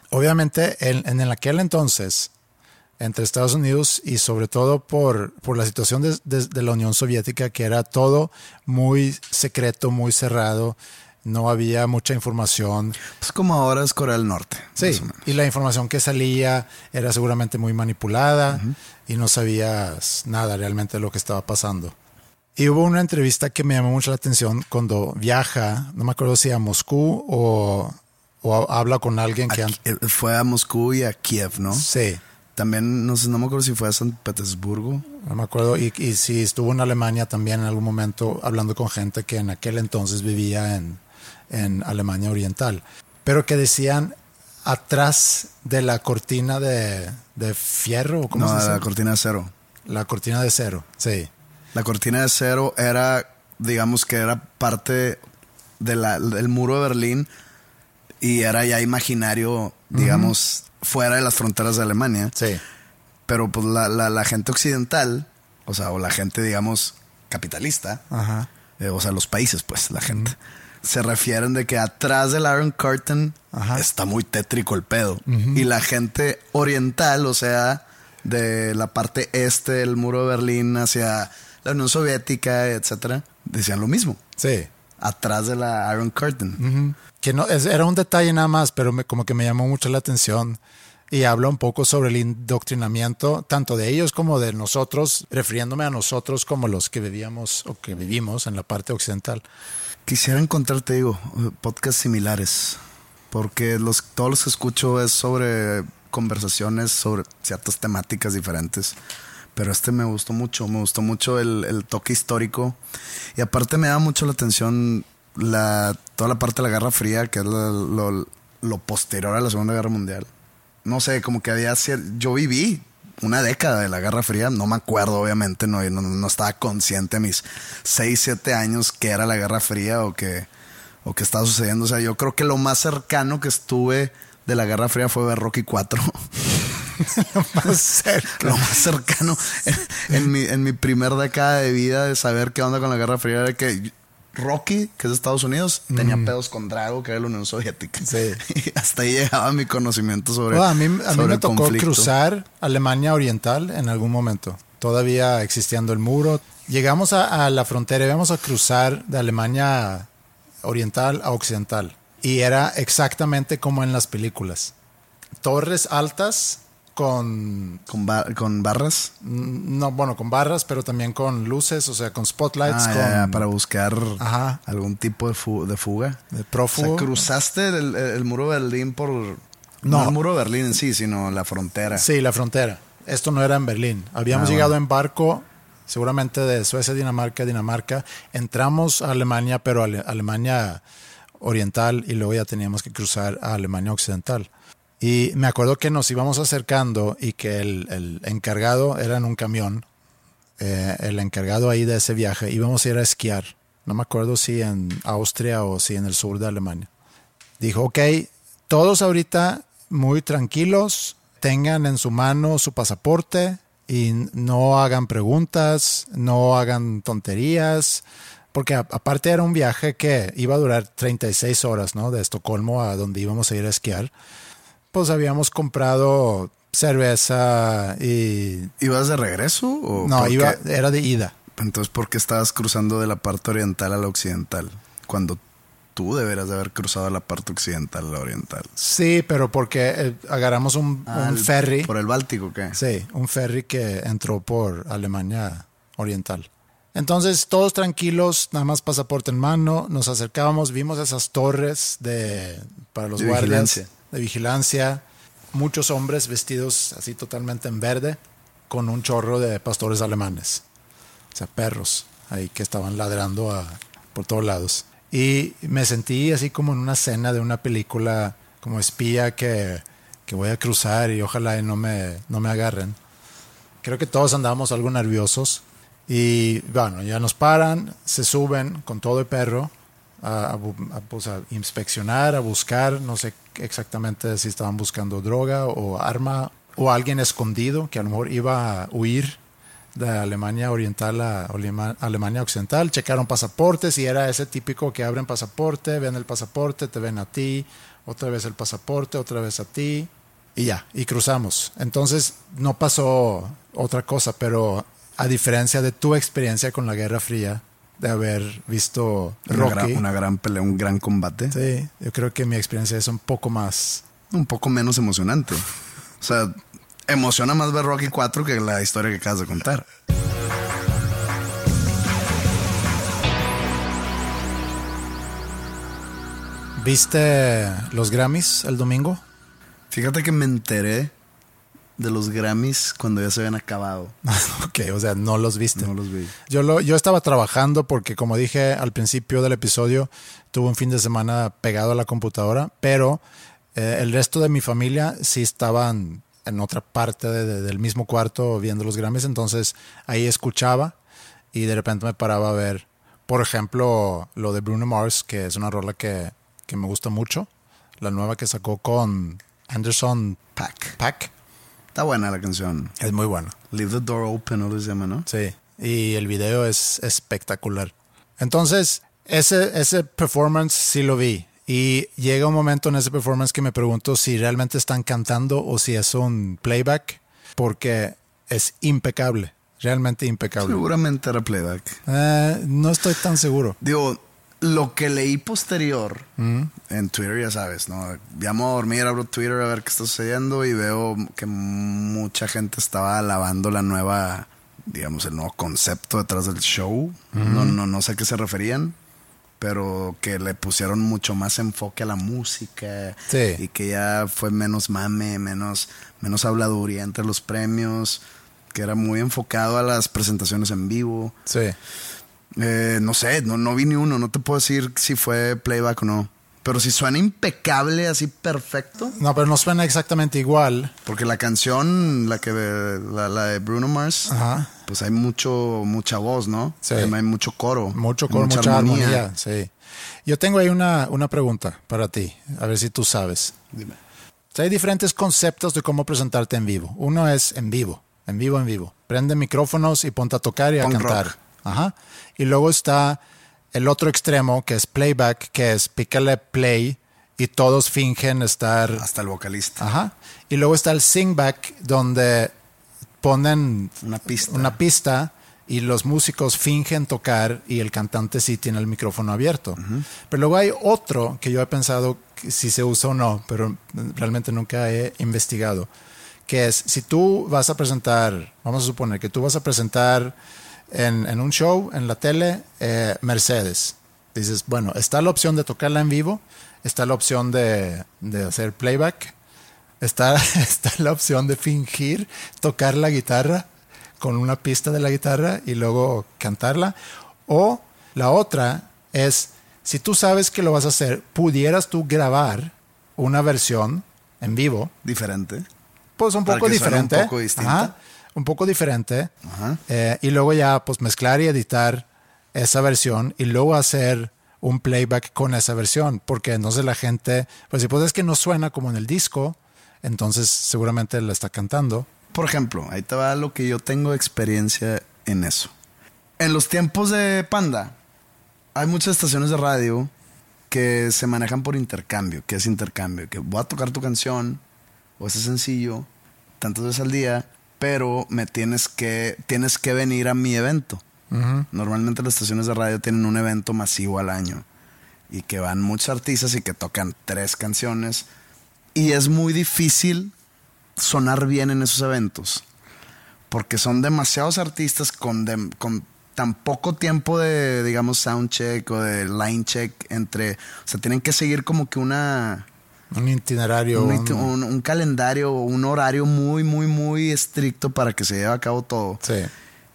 Obviamente en, en aquel entonces, entre Estados Unidos y sobre todo por, por la situación de- de la Unión Soviética, que era todo muy secreto, muy cerrado, no había mucha información. Pues como ahora es Corea del Norte. Sí, y la información que salía era seguramente muy manipulada y no sabías nada realmente de lo que estaba pasando. Y hubo una entrevista que me llamó mucho la atención cuando viaja, no me acuerdo si a Moscú o, o habla con alguien que... A- eh, fue a Moscú y a Kiev, ¿no? Sí, También, no sé, no me acuerdo si fue a San Petersburgo. no me acuerdo. Y, y si estuvo en Alemania también en algún momento hablando con gente que en aquel entonces vivía en, en Alemania Oriental. Pero que decían atrás de la cortina de, de fierro, ¿o ¿cómo No, se dice? la cortina de cero. La cortina de cero, sí. La cortina de cero era, digamos que era parte de la- del muro de Berlín y era ya imaginario, digamos, fuera de las fronteras de Alemania. Sí. Pero pues la, la- la gente occidental, o sea, o la gente, digamos, capitalista, Ajá. eh, o sea, los países, pues, la gente, se refieren de que atrás del Iron Curtain Ajá. está muy tétrico el pedo. Y la gente oriental, o sea, de la parte este del muro de Berlín hacia la Unión Soviética, etcétera, decían lo mismo. Sí. Atrás de la Iron Curtain. Que no, es- era un detalle nada más, pero me- como que me llamó mucho la atención. Y habla un poco sobre el indoctrinamiento, tanto de ellos como de nosotros, refiriéndome a nosotros como los que vivíamos o que vivimos en la parte occidental. Quisiera encontrar, te digo, podcasts similares. Porque los, todos los que escucho es sobre conversaciones sobre ciertas temáticas diferentes. Pero este me gustó mucho, me gustó mucho el, el toque histórico. Y aparte me da mucho la atención la, toda la parte de la Guerra Fría, que es lo, lo- lo posterior a la Segunda Guerra Mundial. No sé, como que había Yo viví una década de la Guerra Fría, no me acuerdo obviamente, no, no, estaba consciente a mis 6, 7 años que era la Guerra Fría o que, o que estaba sucediendo. O sea, yo creo que lo más cercano que estuve de la Guerra Fría fue ver Rocky 4. <laughs> Más cerca. lo más cercano en, en mi, en mi primer década de vida de saber qué onda con la Guerra Fría era que Rocky, que es de Estados Unidos, tenía pedos con Drago, que era la Unión Soviética. Mm. Sí. <laughs> Y hasta ahí llegaba mi conocimiento sobre. Bueno, a mí, a mí me tocó conflicto. cruzar Alemania Oriental en algún momento. Todavía existiendo el muro. Llegamos a, a la frontera y íbamos a cruzar de Alemania Oriental a Occidental. Y era exactamente como en las películas. Torres altas con, Con, con barras. no, bueno, con barras, pero también con luces, o sea, con spotlights, Ah, con ya, ya, para buscar Ajá. algún tipo de, fu- de fuga. de O sea, prófugo. cruzaste el, el muro de Berlín por. No. No. el muro de Berlín en sí, sino la frontera. Sí, la frontera. Esto no era en Berlín. Habíamos Ah, llegado bueno. en barco, seguramente de Suecia, Dinamarca, Dinamarca. Entramos a Alemania, pero a Ale- Alemania Oriental y luego ya teníamos que cruzar a Alemania Occidental. Y me acuerdo que nos íbamos acercando y que el, el encargado era en un camión, eh, el encargado ahí de ese viaje, íbamos a ir a esquiar. No me acuerdo si en Austria o si en el sur de Alemania. Dijo, ok, todos ahorita muy tranquilos, tengan en su mano su pasaporte y no hagan preguntas, no hagan tonterías, porque aparte era un viaje que iba a durar 36 horas, ¿no? De Estocolmo a donde íbamos a ir a esquiar. Pues habíamos comprado cerveza y... ¿Ibas de regreso? O No, iba, era de ida. Entonces, ¿por qué estabas cruzando de la parte oriental a la occidental? Cuando tú deberías de haber cruzado la parte occidental a la oriental. Sí, pero porque eh, agarramos un, Ah, un el- ferry. ¿Por el Báltico qué? Sí, un ferry que entró por Alemania Oriental. Entonces, todos tranquilos, nada más pasaporte en mano, nos acercábamos, vimos esas torres de para los De guardias vigilancia. De vigilancia, muchos hombres vestidos así totalmente en verde, con un chorro de pastores alemanes, o sea, perros ahí que estaban ladrando por todos lados. Y me sentí así como en una escena de una película como espía que, que voy a cruzar y ojalá no me, no me agarren. Creo que todos andábamos algo nerviosos. Y bueno, ya nos paran, se suben con todo el perro a, a a, pues, a inspeccionar, a buscar, no sé exactamente si estaban buscando droga o arma o alguien escondido que a lo mejor iba a huir de Alemania Oriental a Alemania Occidental. Checaron pasaportes y era ese típico que abren pasaporte, ven el pasaporte, te ven a ti, otra vez el pasaporte, otra vez a ti y ya, y cruzamos. Entonces no pasó otra cosa, pero a diferencia de tu experiencia con la Guerra Fría, de haber visto Una, Rocky, gran, una gran pelea, un gran combate. sí, yo creo que mi experiencia es un poco más... Un poco menos emocionante. O sea, emociona más ver Rocky 4 que la historia que acabas de contar. ¿Viste los Grammys el domingo? Fíjate que me enteré de los Grammys cuando ya se habían acabado. <laughs> ok, o sea, no los viste. No los vi. Yo, lo, yo estaba trabajando porque, como dije al principio del episodio, tuve un fin de semana pegado a la computadora, pero eh, el resto de mi familia sí estaban en otra parte de- de- del mismo cuarto viendo los Grammys, entonces ahí escuchaba y de repente me paraba a ver, por ejemplo, lo de Bruno Mars, que es una rola que, que me gusta mucho, la nueva que sacó con Anderson Pack. Pack, Está buena la canción. es muy buena. Leave the door open, o se llama, ¿no? Sí, y el video es espectacular. Entonces, ese, ese performance sí lo vi. Y llega un momento en ese performance que me pregunto si realmente están cantando o si es un playback, porque es impecable, realmente impecable. Seguramente era playback. Eh, no estoy tan seguro. Digo, lo que leí posterior en Twitter, ya sabes, ¿no? Llamo a dormir, abro Twitter a ver qué está sucediendo y veo que mucha gente estaba alabando la nueva, digamos, el nuevo concepto detrás del show. no, no, no sé a qué se referían, pero que le pusieron mucho más enfoque a la música Sí. y que ya fue menos mame, menos, menos habladuría entre los premios, que era muy enfocado a las presentaciones en vivo. Sí. Eh, no sé, no, no vi ni uno, no te puedo decir si fue playback o no. Pero si suena impecable, así perfecto. No, pero no suena exactamente igual. Porque la canción, la que la, la de Bruno Mars, Ajá. pues hay mucho, mucha voz, ¿no? Sí. Hay mucho coro. Mucho con mucha, armonía. Sí. Yo tengo ahí una, una pregunta para ti, a ver si tú sabes. Dime. O sea, hay diferentes conceptos de cómo presentarte en vivo. Uno es en vivo, en vivo, en vivo. Prende micrófonos y ponte a tocar y a Punk cantar. rock. Ajá. Y luego está el otro extremo, que es playback, que es pícale play y todos fingen estar... Hasta el vocalista. Ajá. Y luego está el singback, donde ponen Una pista. una pista y los músicos fingen tocar y el cantante sí tiene el micrófono abierto. Pero luego hay otro que yo he pensado si se usa o no, pero realmente nunca he investigado, que es si tú vas a presentar, vamos a suponer que tú vas a presentar en, en un show, en la tele, eh, Mercedes. Dices, bueno, está la opción de tocarla en vivo, está la opción de, de hacer playback, Está, <laughs> está la opción de fingir tocar la guitarra con una pista de la guitarra y luego cantarla. O la otra es, si tú sabes que lo vas a hacer, pudieras tú grabar una versión en vivo, Diferente. pues un poco suene un diferente. poco distinta. Ajá, un poco diferente. Ajá. Eh, y luego ya pues mezclar y editar esa versión y luego hacer un playback con esa versión, porque entonces la gente, pues si pues es que no suena como en el disco, entonces seguramente la está cantando. Por ejemplo, ahí te va lo que yo tengo experiencia en eso. En los tiempos de Panda, hay muchas estaciones de radio que se manejan por intercambio. ¿Qué es intercambio? Que voy a tocar tu canción o ese sencillo tantas veces al día, pero me tienes que, tienes que venir a mi evento. Normalmente las estaciones de radio tienen un evento masivo al año y que van muchos artistas y que tocan tres canciones. Y es muy difícil sonar bien en esos eventos. Porque son demasiados artistas con, dem- con tan poco tiempo de, digamos, sound check o de line check entre... O sea, tienen que seguir como que una... Un itinerario. Un, un- un- un calendario, un horario muy, muy, muy estricto para que se lleve a cabo todo. Sí.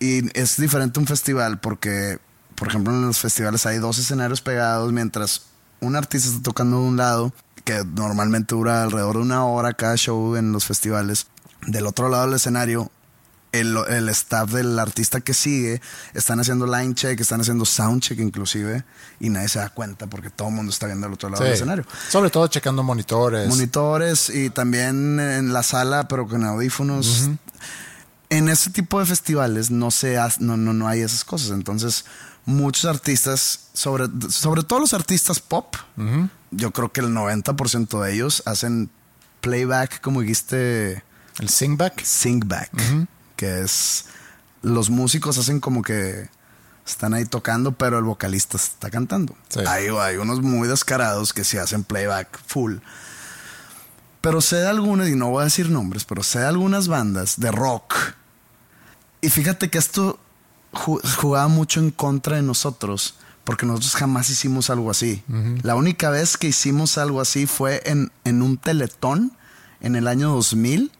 Y es diferente un festival porque, por ejemplo, en los festivales hay dos escenarios pegados mientras un artista está tocando de un lado, que normalmente dura alrededor de una hora cada show en los festivales. Del otro lado del escenario, el, el staff del artista que sigue están haciendo line check, están haciendo sound check inclusive, y nadie se da cuenta porque todo el mundo está viendo al otro lado Sí. del escenario. Sobre todo checando monitores. Monitores y también en la sala, pero con audífonos. En ese tipo de festivales no, se ha- no, no, no hay esas cosas. Entonces, muchos artistas, sobre, sobre todo los artistas pop, yo creo que el 90% de ellos hacen playback, como dijiste, el singback. singback, que es los músicos hacen como que están ahí tocando, pero el vocalista está cantando. Sí. Hay, hay unos muy descarados que sí hacen playback full. Pero sé de algunas, y no voy a decir nombres, pero sé de algunas bandas de rock. Y fíjate que esto ju- jugaba mucho en contra de nosotros, porque nosotros jamás hicimos algo así. La única vez que hicimos algo así fue en, en un teletón en el año 2000.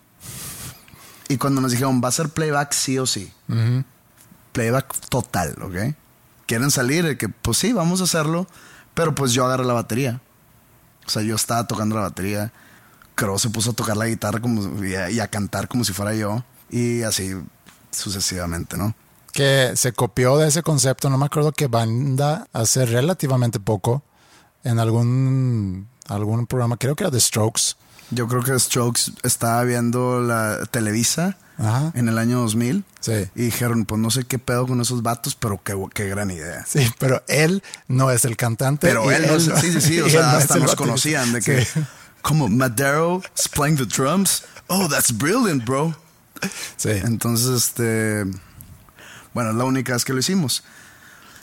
Y cuando nos dijeron, va a ser playback sí o sí. Playback total, ¿ok? Quieren salir, de que pues sí, vamos a hacerlo. Pero pues yo agarré la batería. O sea, yo estaba tocando la batería. Crow se puso a tocar la guitarra como, y, a, y a cantar como si fuera yo. Y así sucesivamente, ¿no? Que se copió de ese concepto. No me acuerdo qué banda hace relativamente poco. En algún, algún programa, creo que era The Strokes. Yo creo que Strokes estaba viendo la Televisa Ajá. en el año 2000. Sí. Y dijeron, pues no sé qué pedo con esos vatos, pero qué, qué gran idea. Sí, pero él no es el cantante. Pero él, no es- <laughs> sí, sí, sí, o sea, no hasta el nos baterista. conocían de que, Sí. como Madero is playing the drums. Oh, that's brilliant, bro. Sí. Entonces, este, bueno, es la única vez que lo hicimos.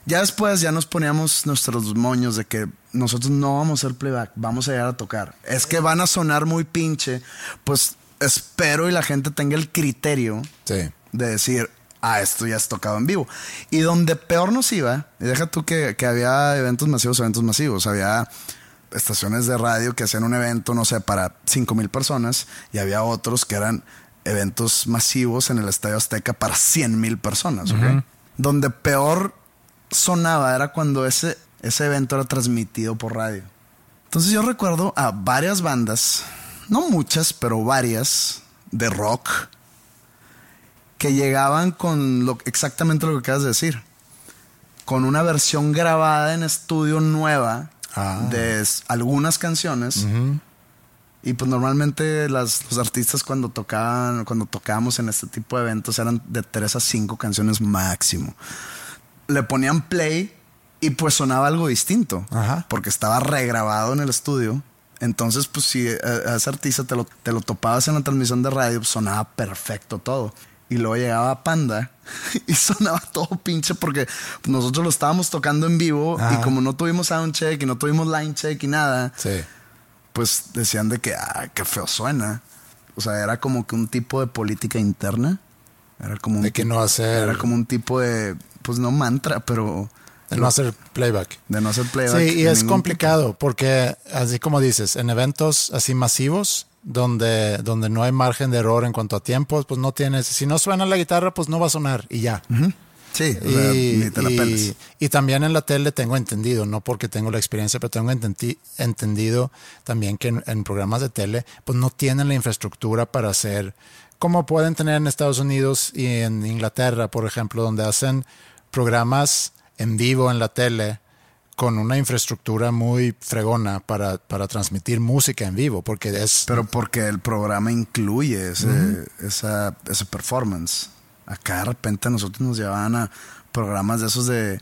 Ya después ya nos poníamos nuestros moños de que nosotros no vamos a hacer playback, vamos a llegar a tocar. Es que van a sonar muy pinche, pues espero y la gente tenga el criterio Sí. de decir, ah, esto ya es tocado en vivo. Y donde peor nos iba, y deja tú que, que había eventos masivos, eventos masivos, había estaciones de radio que hacían un evento, no sé, para 5 mil personas, y había otros que eran eventos masivos en el Estadio Azteca para 100 mil personas. Donde peor sonaba era cuando ese, ese evento era transmitido por radio. Entonces yo recuerdo a varias bandas, no muchas, pero varias, de rock, que llegaban con lo, exactamente lo que acabas de decir. Con una versión grabada en estudio nueva Ah. de algunas canciones. Y pues normalmente las, los artistas cuando tocaban, cuando tocábamos en este tipo de eventos eran de 3 a 5 canciones máximo. Le ponían play Y pues sonaba algo distinto. Ajá. Porque estaba regrabado en el estudio. Entonces, pues si a, a ese artista te lo, te lo topabas en la transmisión de radio, pues, sonaba perfecto todo. Y luego llegaba Panda <laughs> y sonaba todo pinche porque nosotros lo estábamos tocando en vivo y como no tuvimos soundcheck y no tuvimos line check y nada, Sí. pues decían de que, ah, qué feo suena. O sea, era como que un tipo de política interna. Era como un De que no hacer- Era como un tipo de, pues no mantra, pero El no hacer playback. de no hacer playback. Sí, y de es complicado porque, así como dices, en eventos así masivos, donde, donde no hay margen de error en cuanto a tiempos, pues no tienes, si no suena la guitarra, pues no va a sonar y ya. Sí, o sea, y, ni te la y- y también en la tele tengo entendido, no porque tengo la experiencia, pero tengo ententi- entendido también que en, en programas de tele, pues no tienen la infraestructura para hacer, como pueden tener en Estados Unidos y en Inglaterra, por ejemplo, donde hacen programas en vivo en la tele con una infraestructura muy fregona para, para transmitir música en vivo, porque es... Pero porque el programa incluye ese, esa, ese performance. Acá de repente a nosotros nos llevaban a programas de esos de,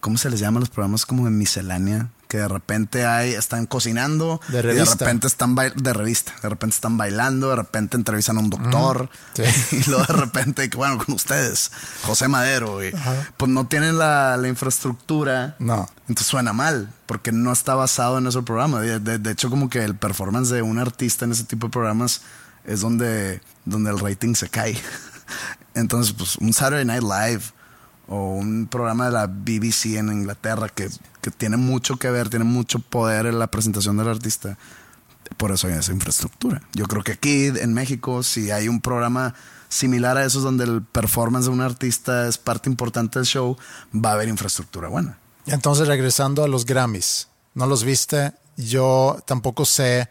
¿cómo se les llama? Los programas como de miscelánea. Que de repente hay, están cocinando De y de repente están de revista, de repente están bailando, de repente entrevistan a un doctor Sí. <laughs> y luego de repente, bueno, con ustedes, José Madero, y, pues no tienen la, la infraestructura No. entonces suena mal, porque no está basado en ese programa. De, de- de hecho, como que el performance de un artista en ese tipo de programas es donde, donde el rating se cae. <laughs> Entonces, pues un Saturday Night Live o un programa de la BBC en Inglaterra que, que tiene mucho que ver, tiene mucho poder en la presentación del artista. Por eso hay esa infraestructura. Yo creo que aquí en México, si hay un programa similar a esos donde el performance de un artista es parte importante del show, va a haber infraestructura buena. Entonces, regresando a los Grammys, ¿no los viste? Yo tampoco sé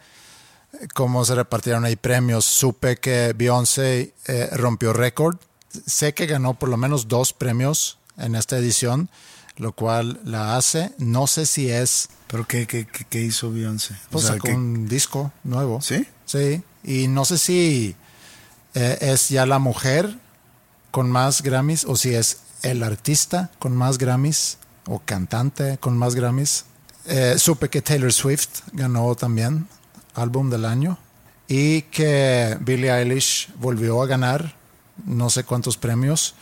cómo se repartieron ahí premios. Supe que Beyoncé eh, rompió récord. Sé que ganó por lo menos dos premios en esta edición, lo cual la hace. No sé si es, ¿Pero qué, qué, qué, hizo Beyoncé? pues O sea, sacó ¿qué- un disco nuevo. ¿Sí? Sí, y no sé si eh, es ya la mujer con más Grammys o si es el artista con más Grammys o cantante con más Grammys. Eh, supe que Taylor Swift ganó también álbum del año y que Billie Eilish volvió a ganar no sé cuántos premios.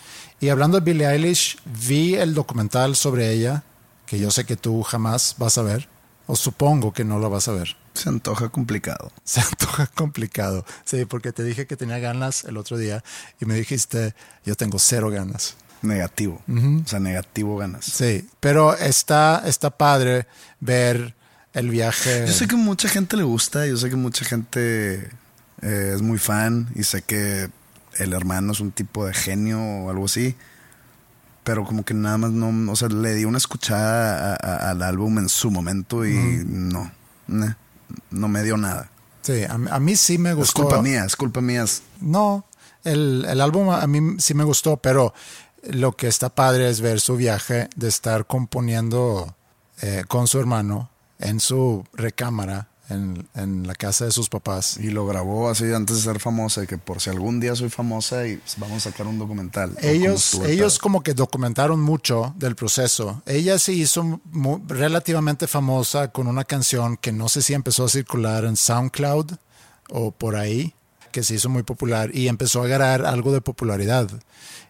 Y hablando de Billie Eilish, vi el documental sobre ella, que yo sé que tú jamás vas a ver, o supongo que no lo vas a ver. Se antoja complicado. <laughs> Se antoja complicado. Sí, porque te dije que tenía ganas el otro día y me dijiste, yo tengo cero ganas. Negativo. O sea, negativo ganas. Sí, pero está, está padre ver el viaje. Yo sé que mucha gente le gusta, yo sé que mucha gente eh, es muy fan y sé que el hermano es un tipo de genio o algo así. Pero como que nada más no, o sea, le di una escuchada a- a- al álbum en su momento y no, no me dio nada. Sí, a, a mí sí me Es gustó. culpa mía, es culpa mía. es- No, el, el álbum a mí sí me gustó, pero lo que está padre es ver su viaje de estar componiendo eh, con su hermano en su recámara, en, en la casa de sus papás. Y lo grabó así antes de ser famosa, que por si algún día soy famosa y vamos a sacar un documental. Ellos, ellos como que documentaron mucho del proceso. Ella se hizo relativamente famosa con una canción que no sé si empezó a circular en SoundCloud o por ahí, que se hizo muy popular y empezó a agarrar algo de popularidad.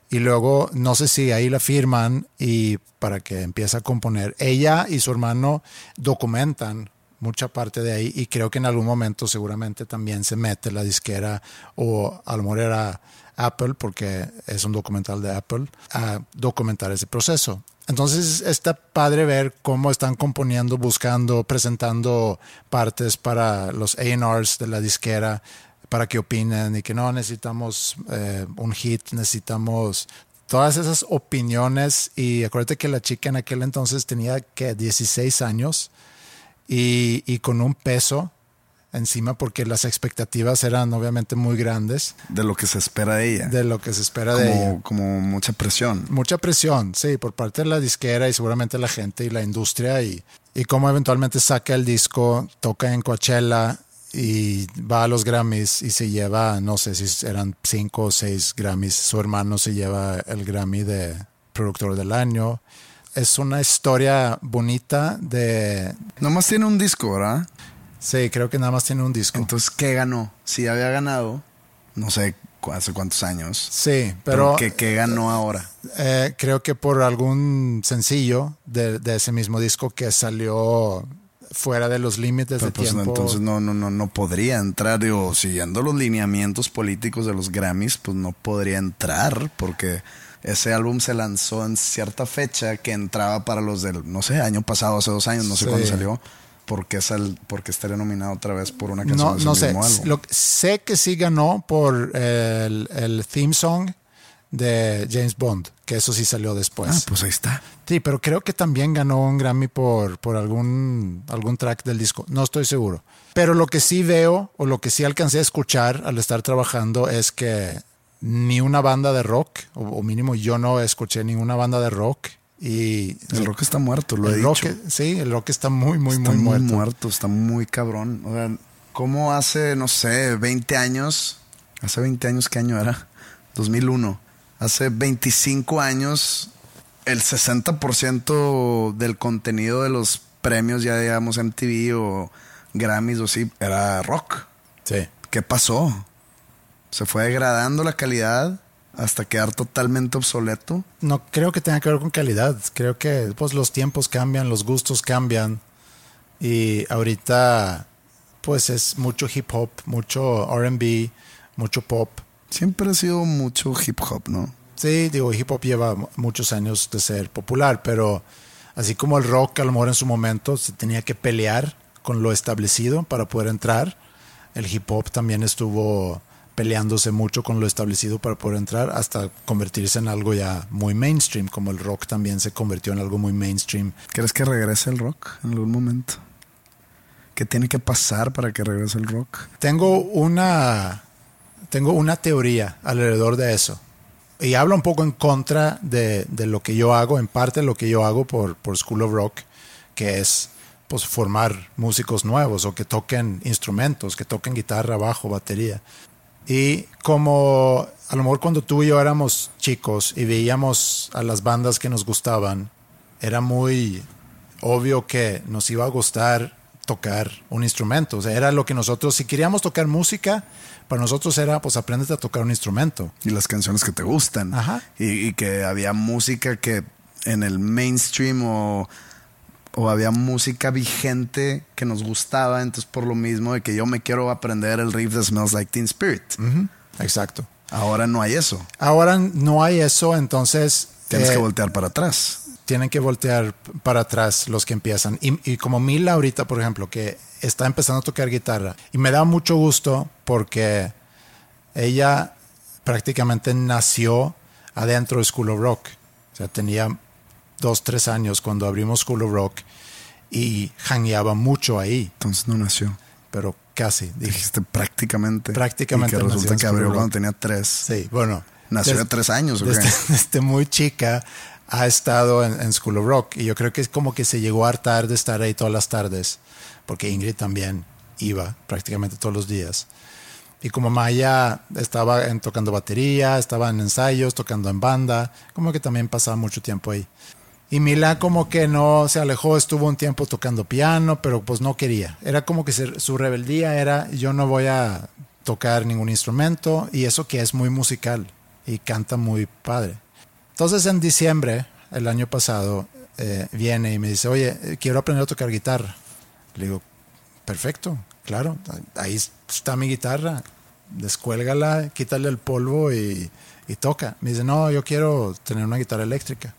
Y luego no sé si ahí la firman y para que empiece a componer. Ella y su hermano documentan mucha parte de ahí y creo que en algún momento seguramente también se mete la disquera o a lo mejor era Apple porque es un documental de Apple a documentar ese proceso. Entonces está padre ver cómo están componiendo, buscando, presentando partes para los A&Rs de la disquera para que opinen y que no necesitamos eh, un hit, necesitamos todas esas opiniones. Y acuérdate que la chica en aquel entonces tenía que 16 años y, y con un peso encima porque las expectativas eran obviamente muy grandes De lo que se espera de ella. de lo que se espera de ella. como, como mucha presión. Mucha presión, sí, por parte de la disquera y seguramente la gente y la industria y, y cómo eventualmente saca el disco, toca en Coachella y va a los Grammys y se lleva, no sé si eran cinco o seis Grammys. Su hermano se lleva el Grammy de productor del año. Es una historia bonita de... Nomás tiene un disco, ¿verdad? Sí, creo que nada más tiene un disco. Entonces, ¿qué ganó? Si había ganado, no sé hace cuántos años. sí, pero ¿qué, qué ganó ahora? eh, creo que por algún sencillo de, de ese mismo disco que salió fuera de los límites Pero, de pues, tiempo. entonces no, no, no, no podría entrar, digo, siguiendo los lineamientos políticos de los Grammys, pues no podría entrar, porque ese álbum se lanzó en cierta fecha que entraba para los del, no sé, año pasado, hace dos años, no sé Sí. cuándo salió. porque sal, porque estaría nominado otra vez por una canción No, de no sé. mismo álbum? Lo- sé que sí ganó por el, el theme song de James Bond, que eso sí salió después. ah, pues ahí está. Sí, pero creo que también ganó un Grammy por, por algún, algún track del disco. No estoy seguro. Pero lo que sí veo, o lo que sí alcancé a escuchar al estar trabajando, es que ni una banda de rock, o, o mínimo yo no escuché ninguna banda de rock. Y El rock está muerto, lo he el dicho. rock, sí, el rock está muy, muy, está muy, muy muerto. muerto. está muy cabrón. O sea, ¿cómo hace, no sé, 20 años? Hace 20 años, ¿qué año era? 2001. Hace 25 años, el 60% del contenido de los premios, ya digamos MTV o Grammys o sí, era rock. Sí. ¿Qué pasó? Se fue degradando la calidad hasta quedar totalmente obsoleto. No creo que tenga que ver con calidad. Creo que pues los tiempos cambian, los gustos cambian. Y ahorita pues es mucho hip hop, mucho RB, mucho pop. Siempre ha sido mucho hip hop, ¿no? Sí, digo, hip hop lleva mu- muchos años de ser popular, pero así como el rock a lo mejor en su momento se tenía que pelear con lo establecido para poder entrar, el hip hop también estuvo peleándose mucho con lo establecido para poder entrar hasta convertirse en algo ya muy mainstream, como el rock también se convirtió en algo muy mainstream. ¿Crees que regrese el rock en algún momento? ¿Qué tiene que pasar para que regrese el rock? Tengo una, tengo una teoría alrededor de eso. Y habla un poco en contra de, de lo que yo hago, en parte de lo que yo hago por, por School of Rock, que es pues, formar músicos nuevos o que toquen instrumentos, que toquen guitarra, bajo, batería. Y como a lo mejor cuando tú y yo éramos chicos y veíamos a las bandas que nos gustaban, era muy obvio que nos iba a gustar tocar un instrumento. O sea, era lo que nosotros, si queríamos tocar música, para nosotros era, pues apréndete a tocar un instrumento. Y las canciones que te gustan. Ajá. Y, y que había música que en el mainstream o, o había música vigente que nos gustaba. Entonces, por lo mismo de que yo me quiero aprender el riff de Smells Like Teen Spirit. Exacto. Ahora no hay eso. Ahora no hay eso, entonces Tienes eh, que voltear para atrás. tienen que voltear para atrás los que empiezan. Y, y como Mila ahorita, por ejemplo, que está empezando a tocar guitarra. Y me da mucho gusto porque ella prácticamente nació adentro de School of Rock. O sea, tenía dos, tres años cuando abrimos School of Rock y jangueaba mucho ahí, Entonces no nació. pero casi. Dijiste prácticamente. Prácticamente Y que resulta que abrió cuando tenía tres. sí, bueno. Nació de des- tres años, ¿o qué? desde, <laughs> desde muy chica ha estado en, en School of Rock y yo creo que es como que se llegó a hartar de estar ahí todas las tardes, porque Ingrid también iba prácticamente todos los días. Y como Maya estaba en, tocando batería, estaba en ensayos, tocando en banda, como que también pasaba mucho tiempo ahí. Y Mila como que no se alejó, estuvo un tiempo tocando piano, pero pues no quería. Era como que su rebeldía era yo no voy a tocar ningún instrumento y eso que es muy musical y canta muy padre. Entonces en diciembre, el año pasado, eh, viene y me dice, oye, eh, quiero aprender a tocar guitarra. Le digo, perfecto, claro, ahí está mi guitarra, descuélgala, quítale el polvo y toca. Me dice, no, yo quiero tener una guitarra eléctrica.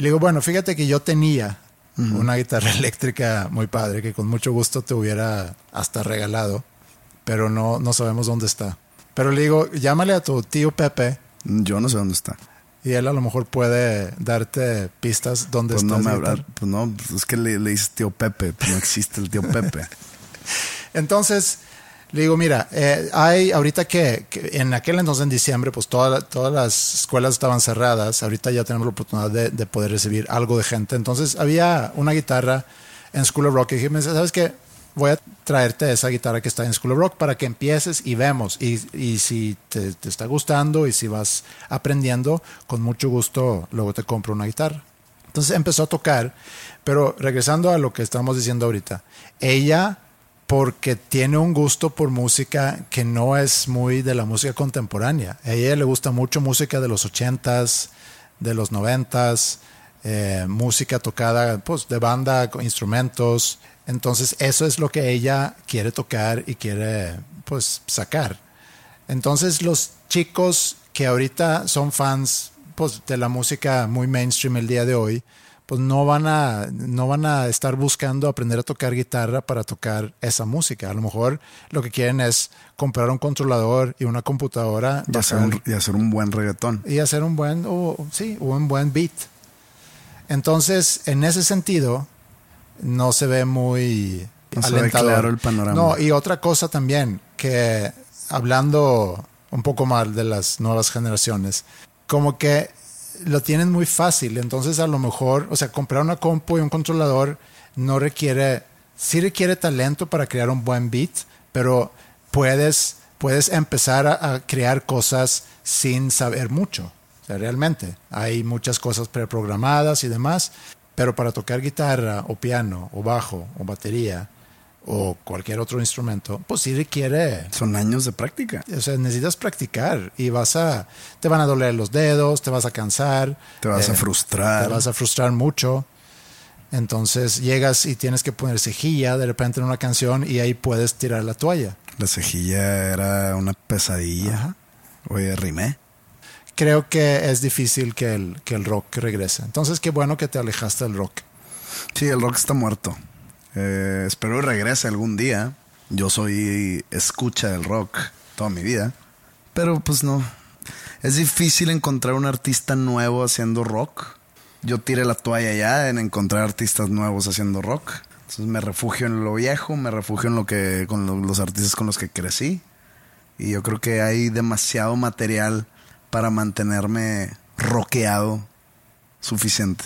Y le digo, bueno, fíjate que yo tenía una guitarra <laughs> eléctrica muy padre que con mucho gusto te hubiera hasta regalado, pero no, no sabemos dónde está. Pero le digo, llámale a tu tío Pepe Yo no sé dónde está. y él a lo mejor puede darte pistas dónde Pues está no, me pues no, pues es que le, le dices tío Pepe, pues no existe el tío Pepe. <laughs> Entonces, le digo, mira, eh, hay ahorita que, que en aquel entonces, en diciembre, pues toda- todas las escuelas estaban cerradas. Ahorita ya tenemos la oportunidad de, de poder recibir algo de gente. Entonces, había una guitarra en School of Rock y dije, ¿sabes qué? Voy a traerte esa guitarra que está en School of Rock para que empieces y vemos. Y, y si te, te está gustando y si vas aprendiendo, con mucho gusto luego te compro una guitarra. Entonces empezó a tocar, pero regresando a lo que estamos diciendo ahorita, ella porque tiene un gusto por música que no es muy de la música contemporánea. A ella le gusta mucho música de los ochentas, de los noventas, eh, música tocada pues, de banda, con instrumentos. Entonces eso es lo que ella quiere tocar y quiere pues sacar. Entonces los chicos que ahorita son fans pues, de la música muy mainstream el día de hoy, pues no van a no van a estar buscando aprender a tocar guitarra para tocar esa música. A lo mejor lo que quieren es comprar un controlador y una computadora Y hacer, un, y hacer un buen reggaetón. y hacer un buen o sí, un buen beat. Entonces, en ese sentido no se ve muy No se ve alentador. claro el panorama. No, y otra cosa también que hablando un poco mal de las nuevas generaciones, como que lo tienen muy fácil, entonces a lo mejor, o sea, comprar una compu y un controlador no requiere, sí requiere talento para crear un buen beat, pero puedes, puedes empezar a, crear cosas sin saber mucho, realmente. Hay muchas cosas preprogramadas y demás, pero para tocar guitarra o piano o bajo o batería o cualquier otro instrumento, pues sí requiere Son años de práctica. o sea, necesitas practicar y vas a, te van a doler los dedos, te vas a cansar. Te vas a frustrar. Te vas a frustrar mucho. Entonces llegas y tienes que poner cejilla de repente en una canción y ahí puedes tirar la toalla. La cejilla era una pesadilla. Ajá. Oye, rimé. Creo que es difícil que el, que el rock regrese. Entonces qué bueno que te alejaste del rock. Sí, el rock está muerto. Eh, espero regrese algún día. Yo soy escucha del rock toda mi vida. Pero pues no. Es difícil encontrar un artista nuevo haciendo rock. Yo tiré la toalla ya en encontrar artistas nuevos haciendo rock. Entonces me refugio en lo viejo, me refugio en lo que con lo- los artistas con los que crecí. Y yo creo que hay demasiado material para mantenerme rockeado suficiente.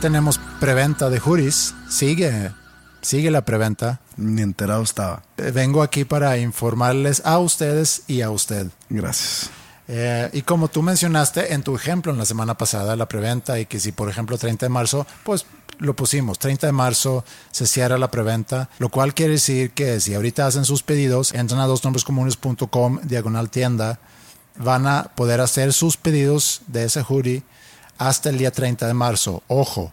Tenemos preventa de juris. Sigue, sigue la preventa. Ni enterado estaba. Eh, Vengo aquí para informarles a ustedes y a usted. Gracias. Eh, y como tú mencionaste en tu ejemplo en la semana pasada, la preventa, y que si por ejemplo 30 de marzo, pues lo pusimos, 30 de marzo se cierra la preventa, lo cual quiere decir que si ahorita hacen sus pedidos, entran a dosnombrescomunes.com, diagonal tienda, van a poder hacer sus pedidos de ese hoodie hasta el día 30 de marzo. Ojo,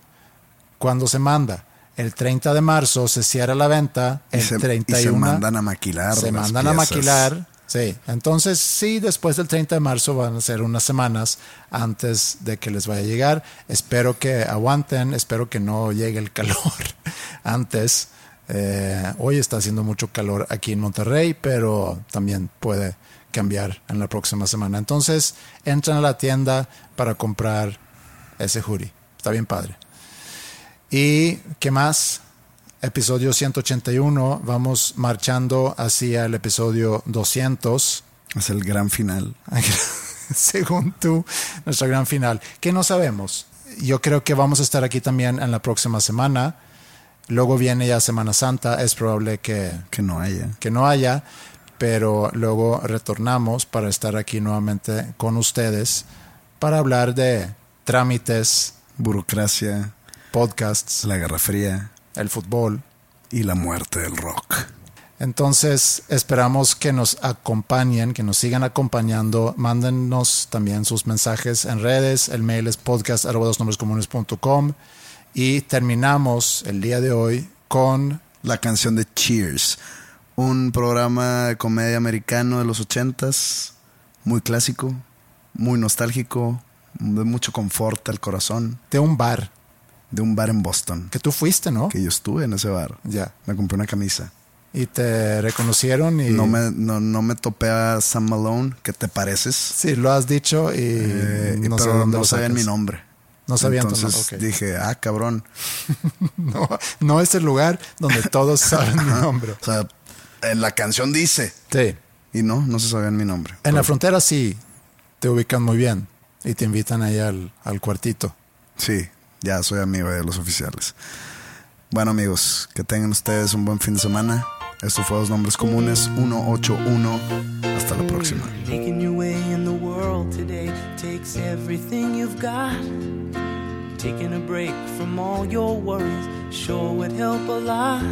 cuando se manda. El 30 de marzo se cierra la venta, Y el y 31 se mandan a maquilar Se mandan a maquilar, sí. Entonces, sí, después del 30 de marzo van a ser unas semanas antes de que les vaya a llegar. Espero que aguanten, espero que no llegue el calor <laughs> antes. Eh, hoy está haciendo mucho calor aquí en Monterrey, pero también puede cambiar en la próxima semana. Entonces, entran a la tienda para comprar ese hoodie. Está bien padre. ¿Y qué más? Episodio 181. Vamos marchando hacia el episodio 200. Es el gran final. <laughs> Según tú, nuestra gran final. Que no sabemos. Yo creo que vamos a estar aquí también en la próxima semana. Luego viene ya Semana Santa. Es probable que, Que no haya. que no haya, pero luego retornamos para estar aquí nuevamente con ustedes para hablar de trámites, Burocracia, podcasts, la Guerra Fría el fútbol. y la muerte del rock. Entonces esperamos que nos acompañen, que nos sigan acompañando. Mándenos también sus mensajes en redes. El mail es podcast.com y terminamos el día de hoy con La canción de Cheers. Un programa de comedia americano de los ochentas. Muy clásico, muy nostálgico, de mucho confort al corazón. de un bar De un bar en Boston. que tú fuiste, ¿no? Que yo estuve en ese bar. Ya. Me compré una camisa. Y te reconocieron y No me, no, no me topé a Sam Malone, que te pareces. sí lo has dicho y Eh, no pero dónde no sabían mi nombre. No sabían tu Entonces nombre, ok. dije, ah, cabrón. <laughs> No, no es el lugar donde todos <laughs> saben mi nombre. O sea, en la canción dice. Sí. Y no, no se sabían mi nombre. En Pero- la frontera sí te ubican muy bien y te invitan ahí al, al cuartito. Sí, ya soy amigo de los oficiales. Bueno, amigos, que tengan ustedes un buen fin de semana. Esto fue Dos Nombres Comunes 181. Hasta la próxima. Making your way in the world today takes everything you've got. Taking a break from all your worries sure would help a lot.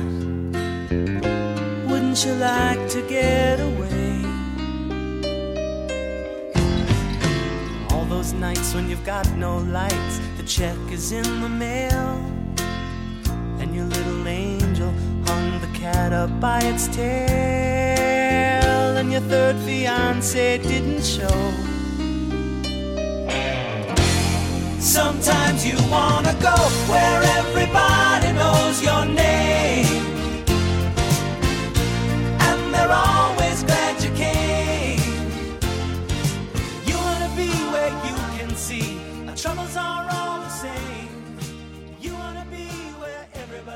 Wouldn't you like to get away? Those nights when you've got no lights, the check is in the mail, and your little angel hung the cat up by its tail, and your third fiance didn't show. Sometimes you wanna go where everybody knows your name.